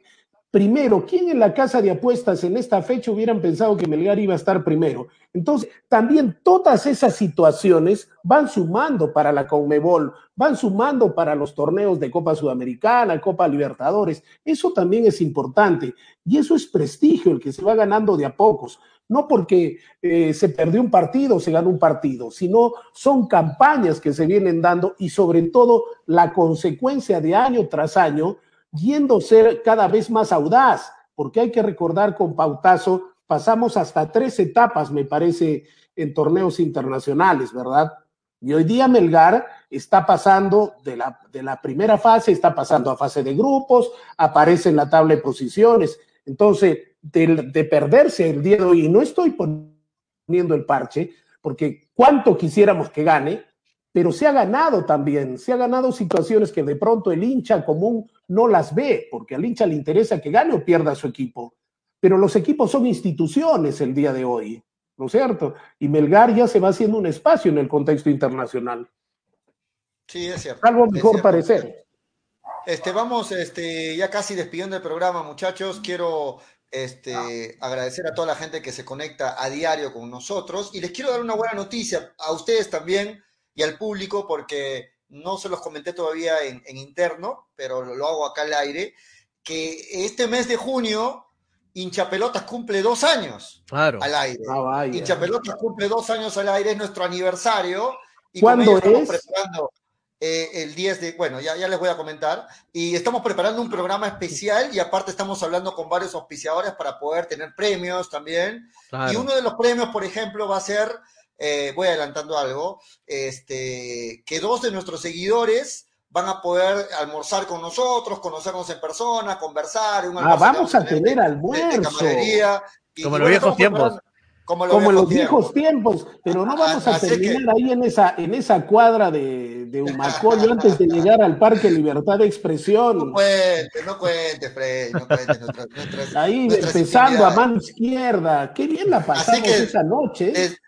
primero, ¿quién en la casa de apuestas en esta fecha hubieran pensado que Melgar iba a estar primero? Entonces, también todas esas situaciones van sumando para la Conmebol, van sumando para los torneos de Copa Sudamericana, Copa Libertadores. Eso también es importante y eso es prestigio el que se va ganando de a pocos. no porque eh, se perdió un partido, se ganó un partido, sino son campañas que se vienen dando y sobre todo la consecuencia de año tras año yendo ser cada vez más audaz, porque hay que recordar con Pautazo, pasamos hasta tres etapas, me parece, en torneos internacionales, ¿verdad? Y hoy día Melgar está pasando de la, de la primera fase, está pasando a fase de grupos, aparece en la tabla de posiciones. Entonces, de, de perderse el día de hoy, y no estoy poniendo el parche, porque cuánto quisiéramos que gane, pero se ha ganado también, se ha ganado situaciones que de pronto el hincha común no las ve, porque al hincha le interesa que gane o pierda su equipo. Pero los equipos son instituciones el día de hoy, ¿no es cierto? Y Melgar ya se va haciendo un espacio en el contexto internacional. Sí, es cierto. Algo mejor cierto. parecer. Este, vamos este, ya casi despidiendo el programa, muchachos. Quiero este, agradecer a toda la gente que se conecta a diario con nosotros y les quiero dar una buena noticia a ustedes también y al público porque no se los comenté todavía en, en interno, pero lo hago acá al aire, que este mes de junio Hinchapelotas cumple dos años Claro. al aire. Ah. Hinchapelotas cumple dos años al aire, es nuestro aniversario. Y ¿Cuándo estamos es? preparando eh, el 10 de, bueno, ya, ya les voy a comentar. Y estamos preparando un programa especial y aparte estamos hablando con varios auspiciadores para poder tener premios también. Claro. Y uno de los premios, por ejemplo, va a ser, eh, voy adelantando algo, este, que dos de nuestros seguidores van a poder almorzar con nosotros, conocernos en persona, conversar. un Ah, vamos a tener de- de almuerzo. camaradería. Y- Como y en los bueno, viejos tiempos. preparando- Como, los Como en los viejos tiempos. viejos tiempos, pero no vamos a Así que- terminar ahí en esa, en esa cuadra de, de Humacoyo antes de llegar al Parque Libertad de Expresión. No cuentes, no cuentes, Freddy, no cuentes nuestras, nuestras- Ahí nuestras empezando a mano izquierda. Qué bien la pasamos que- esa noche. ¿eh? Des-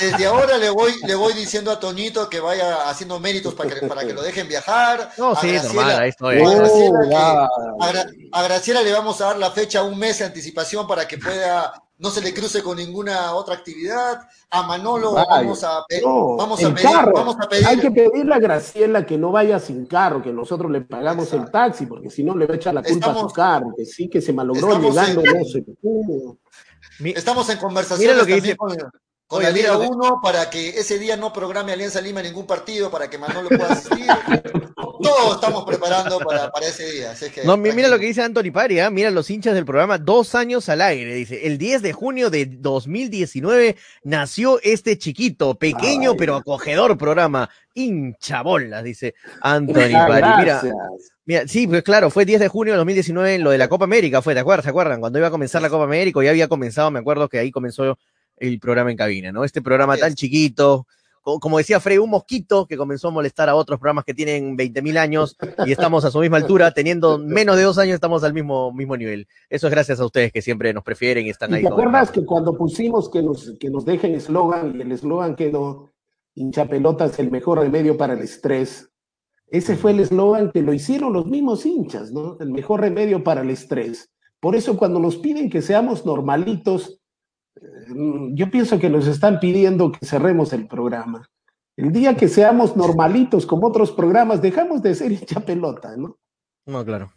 desde ahora le voy, le voy diciendo a Toñito que vaya haciendo méritos para que, para que lo dejen viajar. No, A sí, Graciela- normal, ahí estoy. a Graciela, Oh, que- ya. a Gra- a Graciela le vamos a dar la fecha un mes de anticipación para que pueda, no se le cruce con ninguna otra actividad. A Manolo Vaya. vamos a, pe- No, vamos a pedir, carro. vamos a pedir. Hay que pedirle a Graciela que no vaya sin carro, que nosotros le pagamos el taxi, porque si no le va a echar la culpa a Estamos- su carro, que sí que se malogró llegando, en- no se pudo. Mi- Estamos en conversaciones Mira lo que también dice- con, con la Liga lo que- 1 para que ese día no programe Alianza Lima ningún partido para que Manolo pueda asistir. Todos estamos preparando para, para ese día. así que, No, mi- mira tranquilo. lo que dice Anthony Pari, ¿ah? mira los hinchas del programa, dos años al aire, dice, el 10 de junio de 2019 nació este chiquito, pequeño Ay. pero acogedor programa, hinchabolas, dice Anthony Pari. Mira, sí, pues claro, fue 10 de junio de 2019 en lo de la Copa América, fue, ¿te acuerdas? ¿Se acuerdan? Cuando iba a comenzar la Copa América, ya había comenzado, me acuerdo que ahí comenzó el programa en cabina, ¿no? Este programa tan es. chiquito, como decía Frey, un mosquito que comenzó a molestar a otros programas que tienen 20.000 años y estamos a su misma altura, teniendo menos de dos años estamos al mismo, mismo nivel. Eso es gracias a ustedes que siempre nos prefieren y están ¿Y ahí. te acuerdas que cuando pusimos que nos, que nos dejen eslogan y el eslogan quedó hincha pelotas el mejor remedio para el estrés? Ese fue el eslogan que lo hicieron los mismos hinchas, ¿no? El mejor remedio para el estrés. Por eso cuando nos piden que seamos normalitos, yo pienso que nos están pidiendo que cerremos el programa. El día que seamos normalitos como otros programas, dejamos de ser hincha pelota, ¿no? No, claro.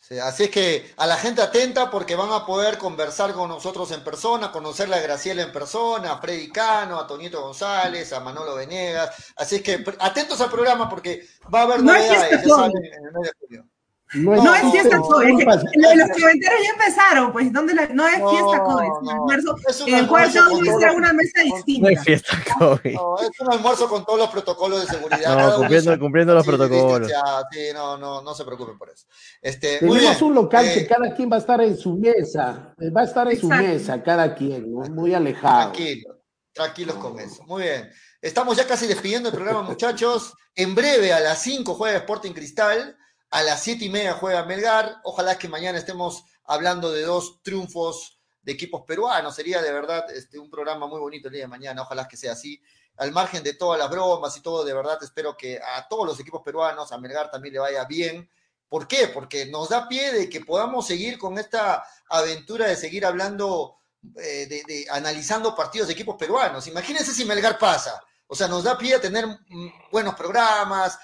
Sí, así es que a la gente atenta porque van a poder conversar con nosotros en persona, conocerle a Graciela en persona, a Freddy Cano, a Toñito González, a Manolo Venegas. Así es que atentos al programa porque va a haber No es novedades, ya saben, en el mes de junio. No, No, No, es no, fiesta no, COVID. es los comentarios ya empezaron, pues. ¿dónde la- no es No, fiesta COVID, es un no. almuerzo Es en el cual almuerzo cada con uno todo está en lo- una mesa No hay distinta. fiesta COVID. No, es un almuerzo con todos los protocolos de seguridad. No, cumpliendo, cumpliendo los sí, protocolos. Sí, no, no, no se preocupen por eso. Este, muy Tenemos bien. un local Eh, que cada quien va a estar en su mesa, eh, va a estar en su mesa, cada quien, ¿no? muy alejado. Tranquilos, tranquilos con eso. Muy bien. Estamos ya casi despidiendo el programa, muchachos. En breve, a las 5 juega Sporting Cristal, a las 7 y media juega Melgar. Ojalá que mañana estemos hablando de dos triunfos de equipos peruanos. Sería de verdad este, un programa muy bonito el día de mañana. Ojalá que sea así. Al margen de todas las bromas y todo, de verdad espero que a todos los equipos peruanos, a Melgar también le vaya bien. ¿Por qué? Porque nos da pie de que podamos seguir con esta aventura de seguir hablando eh, de, de- analizando partidos de equipos peruanos. Imagínense si Melgar pasa. O sea, nos da pie a tener mm, buenos programas,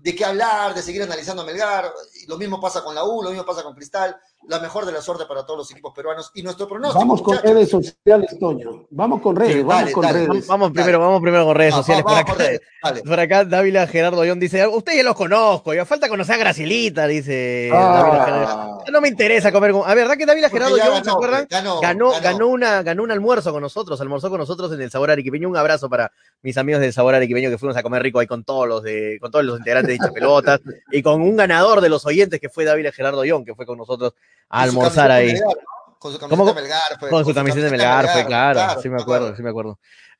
de qué hablar, de seguir analizando a Melgar. Lo mismo pasa con la U, lo mismo pasa con Cristal. La mejor de la suerte para todos los equipos peruanos. Y nuestro pronóstico. Vamos con redes sociales, Toño. Vamos con redes, Sí, vamos dale, con dale. redes. Vamos, vamos primero, vamos primero con redes Ah, sociales. vamos por, acá, redes, dale. por acá, Dávila Gerardo Ayón dice, ustedes ya los conozco, ya falta conocer a Gracielita, dice Ah. Dávila Gerardo. No me interesa comer con... A ver, ¿verdad que Dávila Gerardo Ayón, ¿se acuerdan? ganó, ganó, ganó. ganó una, ganó un almuerzo con nosotros, almorzó con nosotros en el Sabor Arequipeño. Un abrazo para mis amigos del Sabor Arequipeño que fuimos a comer rico ahí con todos los de, con todos los integrantes de Hincha Pelotas y con un ganador de los oyentes que fue Dávila Gerardo Ayón, que fue con nosotros a Con su almorzar camiseta ahí. Melgar, ¿no? Con su ¿Cómo? camiseta Melgar. fue, Con su camiseta de Melgar, fue claro, sí me acuerdo, sí me acuerdo.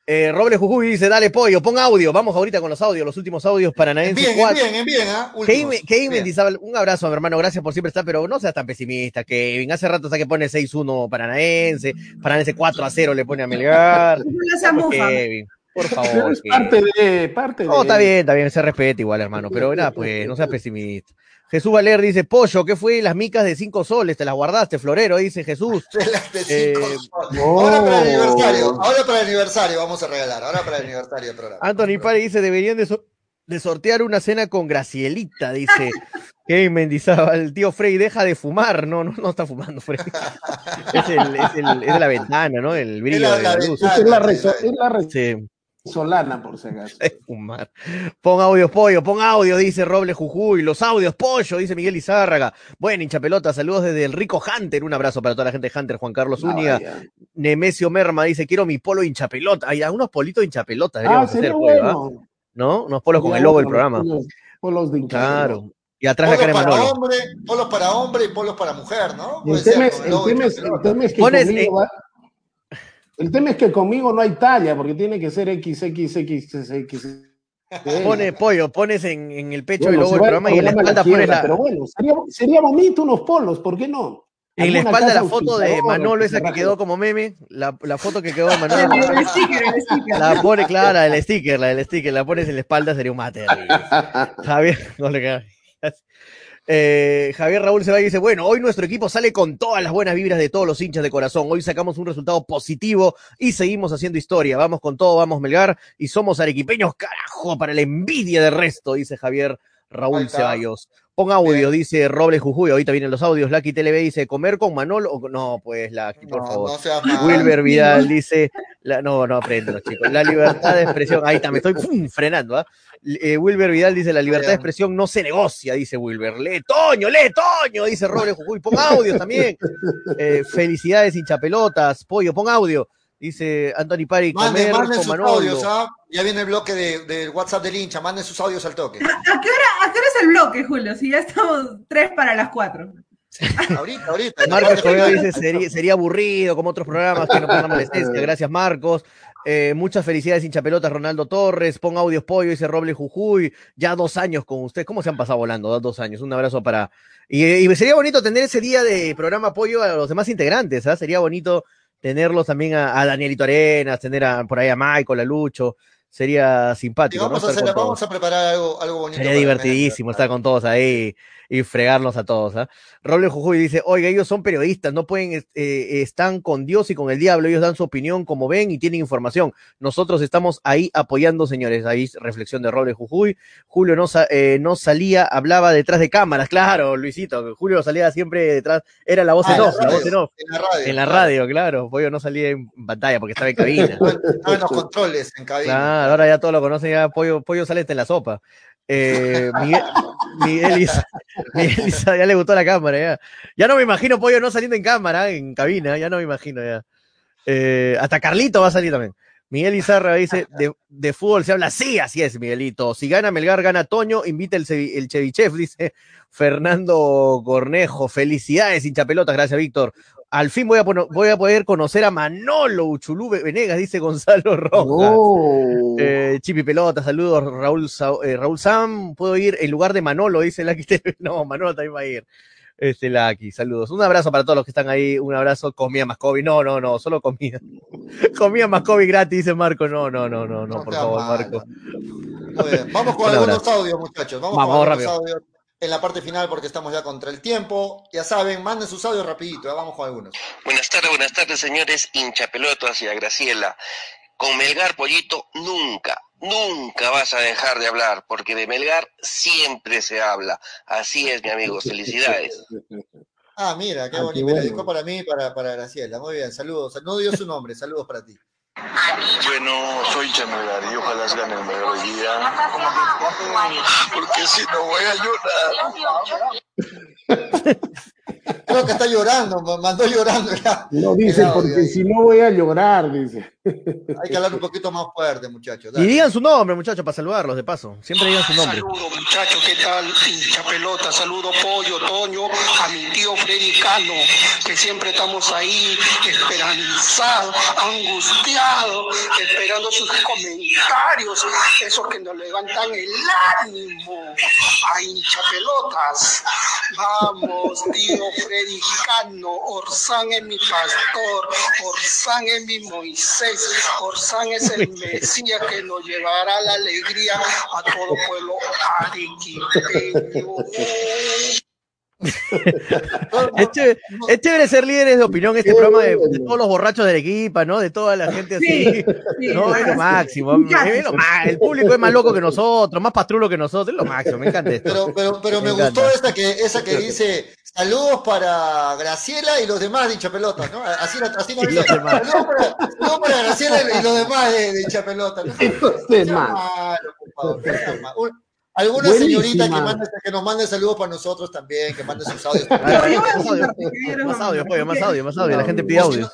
Eh, Robles Jujuy dice, dale pollo, pon audio, vamos ahorita con los audios, los últimos audios. Envíen, cuatro. envíen, envíen, ¿ah? Kevin, Bien. Mendizábal, un abrazo, mi hermano, gracias por siempre estar, pero no seas tan pesimista, Kevin. Hace rato está que pone 6-1 Paranaense, Paranaense 4-0 le pone a Melgar. Kevin, por Pero favor. es parte de, parte de. No, está bien, está bien, se respeta igual, hermano, pero nada, pues, no seas pesimista. Jesús Valer dice, Pollo, ¿qué fue las micas de 5 soles? ¿Te las guardaste, Florero? Dice Jesús. De cinco Eh, soles. Ahora para el aniversario, ahora para el aniversario vamos a regalar, ahora para el aniversario del programa. Anthony Pari dice, deberían de, so- de sortear una cena con Gracielita, dice Kevin Mendizábal. El tío Frey, deja de fumar. No, no, no está fumando, Frey. Es, el, es, el- es la ventana, ¿no? El brillo la- de la la luz. ventana. Es la, es la Sí, resolana, por si acaso. es fumar. Pon audios, pollo, pon audio, dice Roble Jujuy. Los audios, pollo, dice Miguel Izárraga. Bueno, hincha pelota, saludos desde el rico Hunter. Un abrazo para toda la gente de Hunter, Juan Carlos Ah, Zúñiga. vaya. Nemesio Merma dice, quiero mi polo hincha pelota. Hay algunos politos hincha pelota, Ah, deberíamos hacer, pollo, ¿ah? bueno. ¿no? Unos polos con el logo del programa. Polos, polos de hinchada. Claro. Y atrás la Polos para Manolo. hombre, polos para hombre y polos para mujer, ¿no? El ser, tema, es, el, tema de es, el pelota. tema es que Pones, conmigo va- el tema es que conmigo no hay talla, porque tiene que ser XXXXX. Pone pollo, pones en, en el pecho Bueno, el logo se del va el programa y en la la espalda pones la, Pero bueno, sería, sería bonito unos polos, ¿por qué no? en la espalda la foto de Manolo, esa que quedó como meme, la, la foto que quedó de Manolo. El, el sticker, el sticker. La pone clara, el sticker, la del sticker, la pones en la espalda, sería un mate. Javier, no le cagas. Eh, Javier Raúl se va y dice, bueno, hoy nuestro equipo sale con todas las buenas vibras de todos los hinchas de corazón. Hoy sacamos un resultado positivo y seguimos haciendo historia. Vamos con todo, vamos Melgar y somos arequipeños, carajo, para la envidia del resto, dice Javier Raúl. Ceballos. Pon audio, dice Robles Jujuy. Ahorita vienen los audios. Lucky TLB dice, ¿comer con Manolo? o- No, pues, Lucky, por No, favor. no. Wilber Vidal dice, la- no, no aprenden chicos. La libertad de expresión, ahí está, me estoy frenando. ¿ah? Eh, Wilber Vidal dice, la libertad de expresión no se negocia, dice Wilber. Lee Toño, lee Toño, dice Robles Jujuy. Pon audio también. Eh, felicidades, hinchapelotas. Pollo, pon audio. Dice Anthony Pari, Manden, manden sus Manolo. audios, ¿ah? Ya viene el bloque de, del WhatsApp del hincha, manden sus audios al toque. ¿A qué, hora, ¿A qué hora es el bloque, Julio? Si ya estamos tres para las cuatro. Ahorita, ahorita. Marcos final. dice, sería, sería aburrido como otros programas que no pongan la esencia. Gracias, Marcos. Eh, muchas felicidades, hincha pelotas, Ronaldo Torres. Pon audios pollo, dice Roble Jujuy. Ya dos años con usted. ¿Cómo se han pasado volando? Dos años. Un abrazo para. Y, y sería bonito tener ese día de programa apoyo a los demás integrantes. ¿ah? Sería bonito tenerlos también a, a Danielito Arenas, tener a, por ahí a Michael, a Lucho. Sería Sí, simpático. ¿no? vamos, a hacer- vamos a preparar algo, algo bonito. Sería divertidísimo estar con todos ahí y fregarlos a todos. ¿ah? Roble Jujuy dice, oiga, ellos son periodistas, no pueden, eh, eh, están con Dios y con el diablo, ellos dan su opinión como ven y tienen información. Nosotros estamos ahí apoyando, señores. Ahí reflexión de Roble Jujuy. Julio no, eh, no salía, hablaba detrás de cámaras, claro, Luisito. Julio salía siempre detrás, era la voz Ah, en la off, la voz en off. En la radio. En la claro. radio, claro. Pollo no salía en pantalla porque estaba en cabina. Estaba en los controles, en cabina. Claro, ahora ya todos lo conocen, ya Pollo, Pollo sale hasta en la sopa. Eh, Miguel, Miguel, ya le gustó la cámara, ya. No me imagino Pollo no saliendo en cámara, en cabina, ya no me imagino ya. Eh, hasta Carlito va a salir también. Miguel Izarra dice, de, de fútbol se habla así, así es, Miguelito. Si gana Melgar, gana Toño, invita el, el Chevichef, dice Fernando Cornejo. Felicidades, hinchapelotas, gracias, Víctor. Al fin voy a, pono- voy a poder conocer a Manolo Uchulú Venegas, dice Gonzalo Rojas. Oh. Eh, Chipi Pelota, saludos, Raúl, Sa- eh, Raúl Sam, puedo ir en lugar de Manolo, dice Lucky TV. No, Manolo también va a ir. Este Lucky, saludos. Un abrazo para todos los que están ahí, un abrazo, comida más COVID. No, no, no, solo comida. comida más COVID gratis, dice Marco. No, no, no, no, no, por favor. Marco. Muy bien, Vamos con Un algunos audios, muchachos. Vamos, Vamos, con rápido. algunos audios en la parte final porque estamos ya contra el tiempo. Ya saben, manden sus audios rapidito. ya Vamos con algunos. Buenas tardes, buenas tardes, señores hinchapelotas y a Graciela. con Melgar Pollito nunca, nunca vas a dejar de hablar, porque de Melgar siempre se habla. Así es, mi amigo, felicidades. Ah, mira, qué Ah, bonito. Bueno. dedicó para mí y para, para Graciela. Muy bien, saludos. No dio su nombre, saludos para ti. Bueno, soy Chamelgar y ojalá se gane el mejor día. Porque si no voy a llorar. Creo que está llorando, mandó llorando ya. No dice, porque ahí. si no voy a llorar, dice. Hay que hablar un poquito más fuerte, muchachos. Y digan su nombre, muchachos, para saludarlos de paso. Siempre digan su nombre. Saludos muchachos, ¿qué tal? Hincha pelota, saludo Pollo, Toño, a mi tío Freddy Cano, que siempre estamos ahí esperanzados, angustiados, esperando sus comentarios, esos que nos levantan el ánimo a hincha pelotas. Vamos, tío Freddy Cano, Orsán es mi pastor, Orsán es mi Moisés, Orsán es el Mesías que nos llevará la alegría a todo pueblo arequipeño. Es chévere, es chévere ser líderes de opinión en este programa de, de todos los borrachos de Arequipa, ¿no? De toda la gente así. Sí, sí, no, es lo máximo. es lo ma- el público es más loco que nosotros, más pastrulo que nosotros. Es lo máximo. Me encanta esto. Pero, pero, pero me, gustó esa que, esa que dice saludos para Graciela y los demás de hinchapelotas, ¿no? Así, así demás. Saludos para, saludos para Graciela y los demás de, de hinchapelotas. ¿no? Los No demás. malo, no. Un- Alguna Buenísima. señorita que, mande, que nos mande saludos para nosotros también, que mande sus audios. Más audio, más audio, pollo, más audio, más audio. La gente pide audio.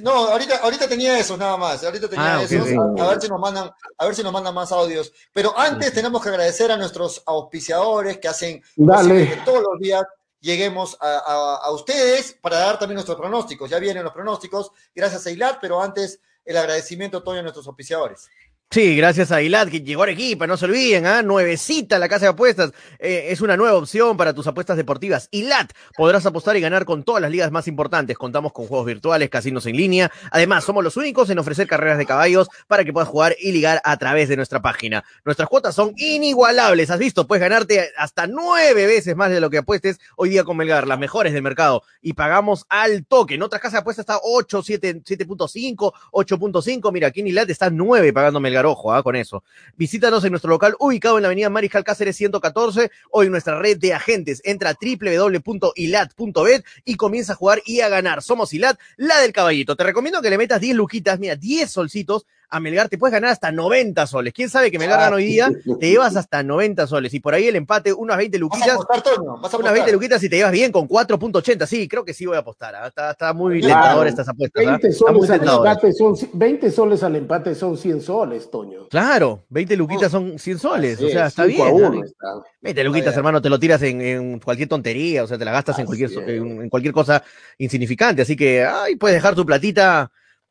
No, ahorita, ahorita tenía esos nada más. Ahorita tenía Ah, esos. A, a ver si nos mandan, a ver si nos mandan más audios. Pero antes tenemos que agradecer a nuestros auspiciadores que hacen que todos los días lleguemos a, a- a ustedes para dar también nuestros pronósticos. Ya vienen los pronósticos, gracias a Ilat, pero antes el agradecimiento Toño a nuestros auspiciadores. Sí, gracias a Ilad, que llegó a Arequipa, no se olviden, ¿ah? Nuevecita la casa de apuestas. Eh, es una nueva opción para tus apuestas deportivas. Ilad, podrás apostar y ganar con todas las ligas más importantes. Contamos con juegos virtuales, casinos en línea. Además, somos los únicos en ofrecer carreras de caballos para que puedas jugar y ligar a través de nuestra página. Nuestras cuotas son inigualables, ¿has visto? Puedes ganarte hasta nueve veces más de lo que apuestes hoy día con Melgar, las mejores del mercado. Y pagamos al toque. En otras casas de apuestas está 8, 7, 7.5, 8.5. Mira, aquí en Ilad está 9 pagando Melgar, ojo, ah, con eso. Visítanos en nuestro local ubicado en la avenida Mariscal Cáceres 114 o en nuestra red de agentes. Entra a www.ilat.bet y comienza a jugar y a ganar. Somos Ilat, la del caballito. Te recomiendo que le metas 10 luquitas, mira, 10 solcitos a Melgar. Te puedes ganar hasta 90 soles. ¿Quién sabe que Melgar gana hoy día? Te llevas hasta 90 soles. Y por ahí el empate, unas 20 ¿Vas a luquitas. apostar, Toño? ¿Vas a Unas apostar? 20 luquitas y te llevas bien con 4.80. Sí, creo que sí voy a apostar. ah. Está, está muy Claro. tentador estas apuestas. ah. 20 Está muy soles, al empate son, 20 soles al empate son 100 soles, Toño. Claro, 20 luquitas son 100 soles. o sea, es, está bien. uno está. 20 luquitas, hermano, te lo tiras en, en cualquier tontería, o sea, te la gastas en cualquier, en, en cualquier cosa insignificante. Así que, ay, puedes dejar tu platita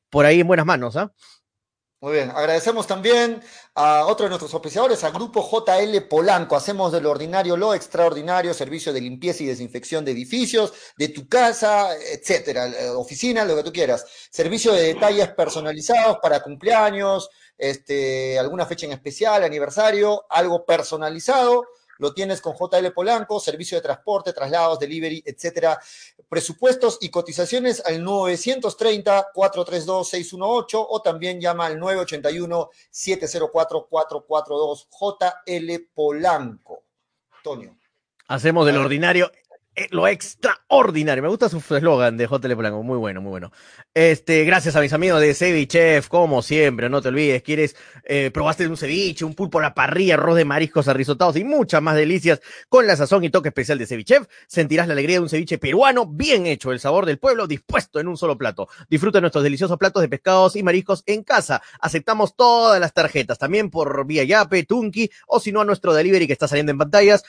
por ahí en buenas manos, ¿ah? Muy bien, agradecemos también a otro de nuestros auspiciadores, al grupo JL Polanco. Hacemos de lo ordinario lo extraordinario, servicio de limpieza y desinfección de edificios, de tu casa, etcétera, oficina, lo que tú quieras. Servicio de detalles personalizados para cumpleaños, este, alguna fecha en especial, aniversario, algo personalizado. Lo tienes con JL Polanco, servicio de transporte, traslados, delivery, etcétera. Presupuestos y cotizaciones al 930-432-618 o también llama al 981-704-442 JL Polanco. Toño. Hacemos del ordinario lo extraordinario. Me gusta su eslogan de JL Polanco. Muy bueno, muy bueno. Este, gracias a mis amigos de Cevichef, como siempre, no te olvides, quieres, eh, probaste un ceviche, un pulpo a la parrilla, arroz de mariscos arrisotados y muchas más delicias con la sazón y toque especial de Cevichef. Sentirás la alegría de un ceviche peruano bien hecho, el sabor del pueblo dispuesto en un solo plato. Disfruta nuestros deliciosos platos de pescados y mariscos en casa. Aceptamos todas las tarjetas, también por vía Yape, Tunki o si no a nuestro delivery que está saliendo en pantallas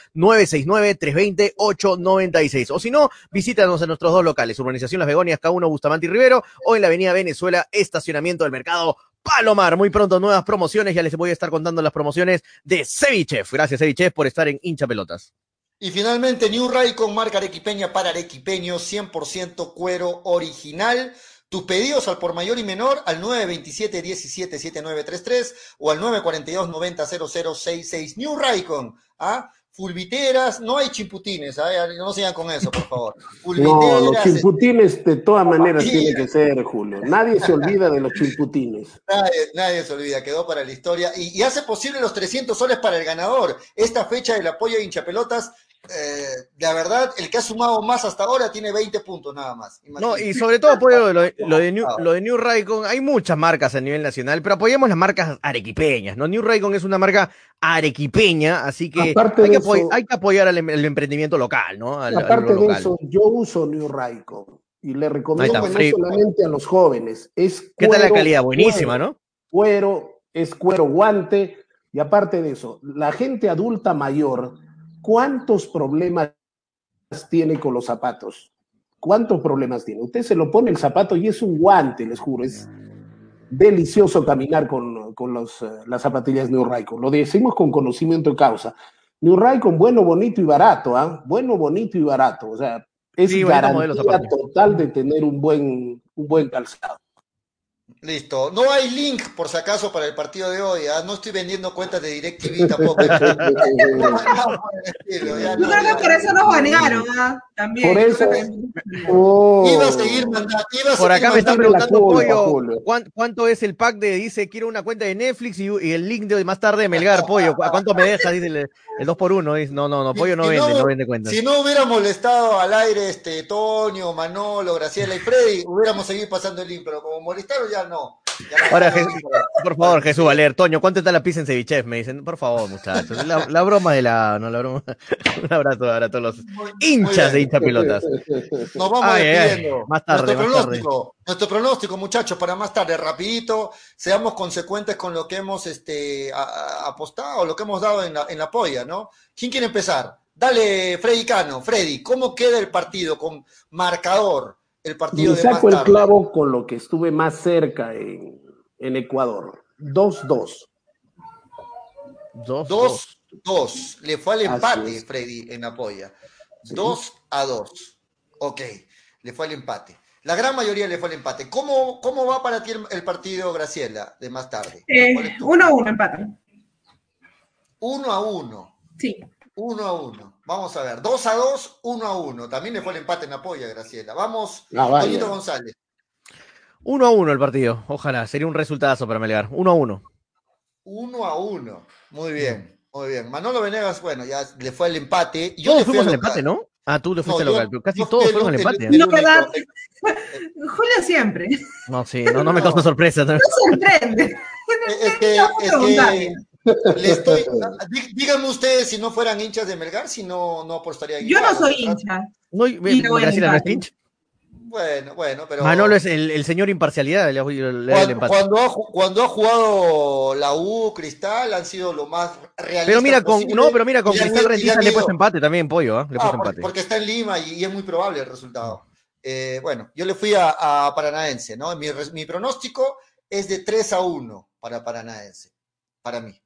969-320-896. O si no, visítanos en nuestros dos locales, Urbanización Las Begonias, K1 Bustamante y Rivero o en la Avenida Venezuela, estacionamiento del mercado Palomar. Muy pronto nuevas promociones, ya les voy a estar contando las promociones de Cevichef. Gracias Cevichef por estar en hincha pelotas. Y finalmente, New Raycon, marca arequipeña para arequipeños, 100% cuero original. Tus pedidos al por mayor y menor al 927-17-7933 o al 942-90-0066. New Raycon, ¿ah? Fulviteras, no hay chimputines, ¿ah? no sigan con eso, por favor. No, los chimputines de todas maneras tiene que ser, Julio. Nadie se olvida de los chimputines. Nadie, nadie se olvida, quedó para la historia y, y hace posible los 300 soles para el ganador. Esta fecha del apoyo de hinchapelotas, eh, la verdad, el que ha sumado más hasta ahora tiene 20 puntos nada más. No, y sobre todo apoyo lo, lo de New, lo de New Raycon. Hay muchas marcas a nivel nacional, pero apoyemos las marcas arequipeñas, ¿no? New Raycon es una marca arequipeña, así que, hay, que eso- hay que apoyar al, em- el emprendimiento local, ¿no? Al- Aparte lo de eso, yo uso New Raycon y le recomiendo no solamente a los jóvenes. Es ¿Qué tal la cuero, calidad? Buenísima, cuero, ¿no? Cuero, es cuero guante. Y aparte de eso, la gente adulta mayor, ¿cuántos problemas tiene con los zapatos? ¿Cuántos problemas tiene? Usted se lo pone el zapato y es un guante, les juro. Es delicioso caminar con, con los, eh, las zapatillas New Raycon. Lo decimos con conocimiento de causa. New Raycon, bueno, bonito y barato, ¿ah? Bueno, bonito y barato. O sea, es Sí, garantía total de tener un buen, un buen calzado. Listo. No hay link, por si acaso, para el partido de hoy. ¿ah? No estoy vendiendo cuentas de DirecTV tampoco. Yo creo que por eso nos banearon, ¿ah? También. Por eso- Oh. Iba a seguir mandando. Iba a Por seguir acá me están preguntando, Pollo, Julio. ¿cuán- ¿cuánto es el pack de, dice, quiero una cuenta de Netflix y, y el link de más tarde de Melgar, Pollo? ¿A cuánto me deja? Dice el, el 2 por 1 Dice, no, no, no, Pollo no Si vende, no vende cuentas. Si no hubiera molestado al aire este Toño, Manolo, Graciela y Freddy, hubiéramos seguido pasando el link, pero como molestaron ya no. Ahora, Jesús, por favor, Jesús Valer, Toño, ¿cuánto está la pizza en Cevichef? Me dicen, por favor, muchachos. La, la broma de la, no, la broma. Un abrazo para todos los hinchas de hincha pelotas. Nos vamos Ay, despidiendo. Más tarde, nuestro más tarde. pronóstico, nuestro pronóstico, muchachos, para más tarde, rapidito, seamos consecuentes con lo que hemos este, a- a- apostado, lo que hemos dado en la, en la polla, ¿no? ¿Quién quiere empezar? Dale, Freddy Cano. Freddy, ¿cómo queda el partido con marcador? El partido Y de más saco el tarde. clavo con lo que estuve más cerca en, en Ecuador. 2-2. Dos, Dos, dos. Le fue al empate. Freddy, en la polla. Dos a dos. Ok, le fue al empate. La gran mayoría le fue al empate. ¿Cómo, cómo va para ti el, el partido, Graciela, de más tarde? Eh, uno a uno, empate. Uno a uno. Sí. Uno a uno. Vamos a ver. Dos a dos, uno a uno. También le fue el empate en la polla, Graciela. Vamos, Ah. Toñito González. Uno a uno el partido. Ojalá, sería un resultado para Melgar. Uno a uno. Uno a uno. Muy bien, muy bien. Manolo Venegas, bueno, ya le fue el empate. Yo Todos fuimos al empate, ¿no? Ah, tú le fuiste No, al local, pero casi todos el- fueron al el- empate. el No, único. ¿verdad? Julio siempre. No, sí, no, no me causó sorpresa. ¿no? No sorprende. Es que, es que le estoy. dí- Díganme ustedes si no fueran hinchas de Melgar, si no, no apostaría Yo no soy hincha. No, Graciela no es. Bueno, bueno, pero. Manolo es el, el señor imparcialidad, le, le da el cuando, empate. cuando ha, cuando ha jugado la U, Cristal, han sido lo más realistas Pero mira, con, posible no, pero mira, con Cristal Rentistas le he puesto empate también, pollo. Le he puesto porque, empate. porque está en Lima y, y es muy probable el resultado. Eh, bueno, yo le fui a, a Paranaense, ¿no? Mi, mi pronóstico es de 3 a 1 para Paranaense, para mí.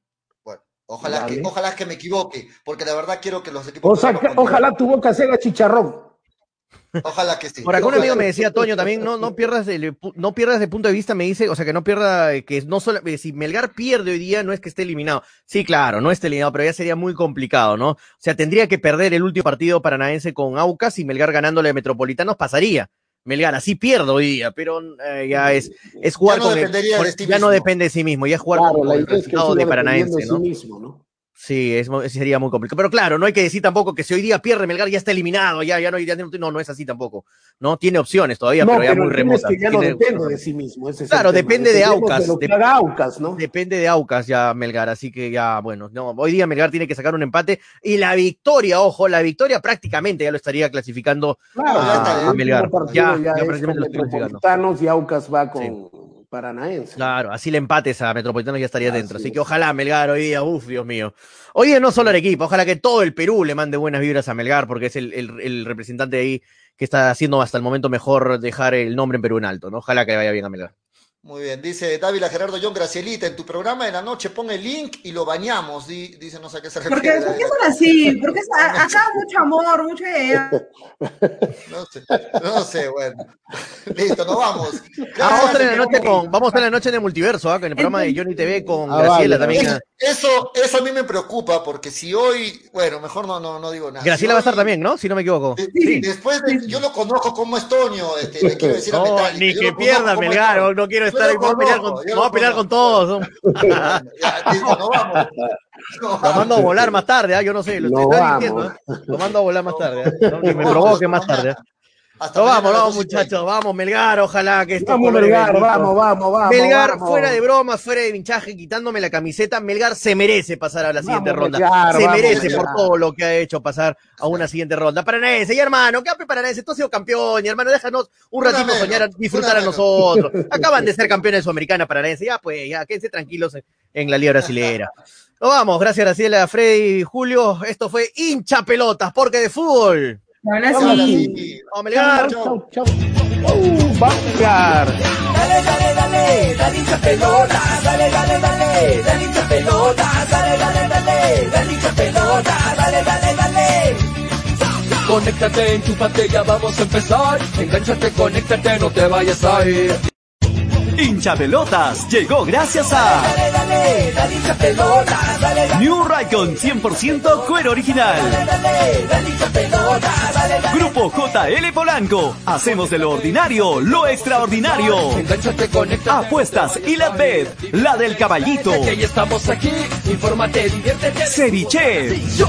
Ojalá, Vale. que, ojalá que me equivoque, porque la verdad quiero que los equipos... O sea, que ojalá tu boca sea chicharrón. Ojalá que sí. Por acá un amigo me decía, Toño, también no, no pierdas el, no pierdas de punto de vista, me dice, o sea, que no pierda, eh, que no solo, eh, si Melgar pierde hoy día, no es que esté eliminado. Sí, claro, no esté eliminado, pero ya sería muy complicado, ¿no? O sea, tendría que perder el último partido paranaense con Aucas y Melgar ganándole a Metropolitanos pasaría. Melgar así pierde hoy día, pero eh, ya es, es jugar Ya no con el- sí ya no depende de sí mismo, ya es jugar Claro, con, el idea es que resultado de Paranaense, de sí ¿no? mismo, ¿no? Sí, es, sería muy complicado. Pero claro, no hay que decir tampoco que si hoy día pierde Melgar ya está eliminado, ya, ya no, ya no, no, es así tampoco. No tiene opciones todavía, no, pero ya muy es remotas. que ya no depende de sí mismo. ese es Claro, depende de Aucas. de- haga Aucas, ¿no? Depende de Aucas ya Melgar, así que ya, bueno, no, hoy día Melgar tiene que sacar un empate y la victoria, ojo, la victoria prácticamente ya lo estaría clasificando Claro, a, ya está, el a Melgar. Ya, ya, ya es prácticamente lo estoy clasificando. Y Aucas va con Paranaense. Claro, así le empates a Metropolitano ya estaría dentro. Así que ojalá Melgar hoy día, uff, Dios mío. Hoy día no solo Arequipa, ojalá que todo el Perú le mande buenas vibras a Melgar, porque es el, el- el representante ahí que está haciendo hasta el momento mejor dejar el nombre en Perú en alto, ¿no? Ojalá que le vaya bien a Melgar. Muy bien, dice Dávila Gerardo John Gracielita, en tu programa de la noche pon el link y lo bañamos, di- dice no sé a qué se ¿Por refiere. por qué son así? Porque es- a- acá mucho amor, mucho idea. No sé, no sé, bueno. Listo, nos vamos. Ah, vamos a estar en la noche con, vamos a estar en la noche en el multiverso, ¿ah? con el programa de Johnny TV con Ah, Graciela vale, también. eso, eso a mí me preocupa porque si hoy, bueno, mejor no, no, no digo nada. Graciela Si va a estar también, ¿no? Si no me equivoco. de- Sí. Después de, yo lo conozco como es Toño, este, le quiero decir a No, Metallica, ni que pierda Melgar, no, quiero estar ahí, lo vamos a pelear con, vamos a pelear todos. ¿no? Ya, listo, no vamos. Lo mando a volar más tarde, ¿ah? yo no sé, lo No estoy vamos. diciendo. ¿eh? Lo mando a volar más tarde, ¿eh? No, que me provoque más tarde. Hasta No, vamos, vamos, muchachos, vamos, Melgar, ojalá que esto. Vamos, Melgar, vamos, vamos, vamos. Melgar, vamos. fuera de bromas, fuera de hinchaje, quitándome la camiseta, Melgar se merece pasar a la siguiente Vamos, ronda. Melgar, se vamos, merece Melgar. por todo lo que ha hecho pasar a una siguiente ronda. Paranaense, y hermano, ¿qué hace Paranaense? Tú has sido campeón, y hermano, déjanos un ratito menos, soñar, a disfrutar a nosotros. Acaban de ser campeones de Sudamericana Paranaense, ya pues, ya quédense tranquilos en, en la Liga Brasilera. Nos vamos, gracias Graciela, Freddy y Julio. Esto fue hincha pelotas, porque de fútbol. Ahora Ahora sí. Vamos, Melgar. Chau, chau. Uh, vamos, Melgar. Dale, dale, dale, dale hincha pelota, dale, dale, dale, dale hincha pelota, dale, dale, dale, dale hincha pelota, dale, dale, dale. Conéctate, enchúfate, ya vamos a empezar. Engánchate, conéctate, no te vayas a ir. Hincha Pelotas llegó gracias a Dale, dale, dale hincha pelota, dale, dale, New Raycon 100% cuero original. dale, dale hincha pelota, dale, dale. Grupo JL Polanco. Hacemos de lo ordinario lo extraordinario. Apuestas y la bed, la del caballito. Estamos aquí, infórmate, diviértete. Ceviche. Yo,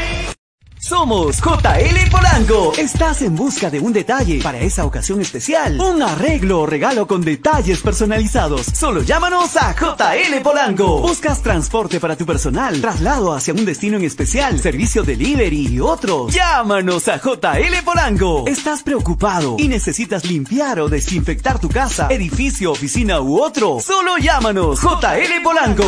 Somos JL Polanco. Estás en busca de un detalle para esa ocasión especial. Un arreglo o regalo con detalles personalizados. Solo llámanos a JL Polanco. Buscas transporte para tu personal, traslado hacia un destino en especial, servicio delivery y otros. Llámanos a JL Polanco. ¿Estás preocupado y necesitas limpiar o desinfectar tu casa, edificio, oficina u otro? Solo llámanos JL Polanco.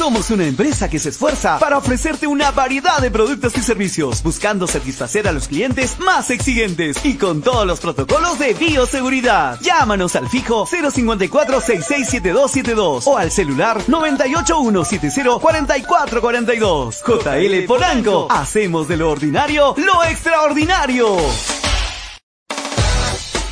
Somos una empresa que se esfuerza para ofrecerte una variedad de productos y servicios, buscando satisfacer a los clientes más exigentes y con todos los protocolos de bioseguridad. Llámanos al fijo 054-667272 o al celular 981704442. JL Polanco, hacemos de lo ordinario lo extraordinario.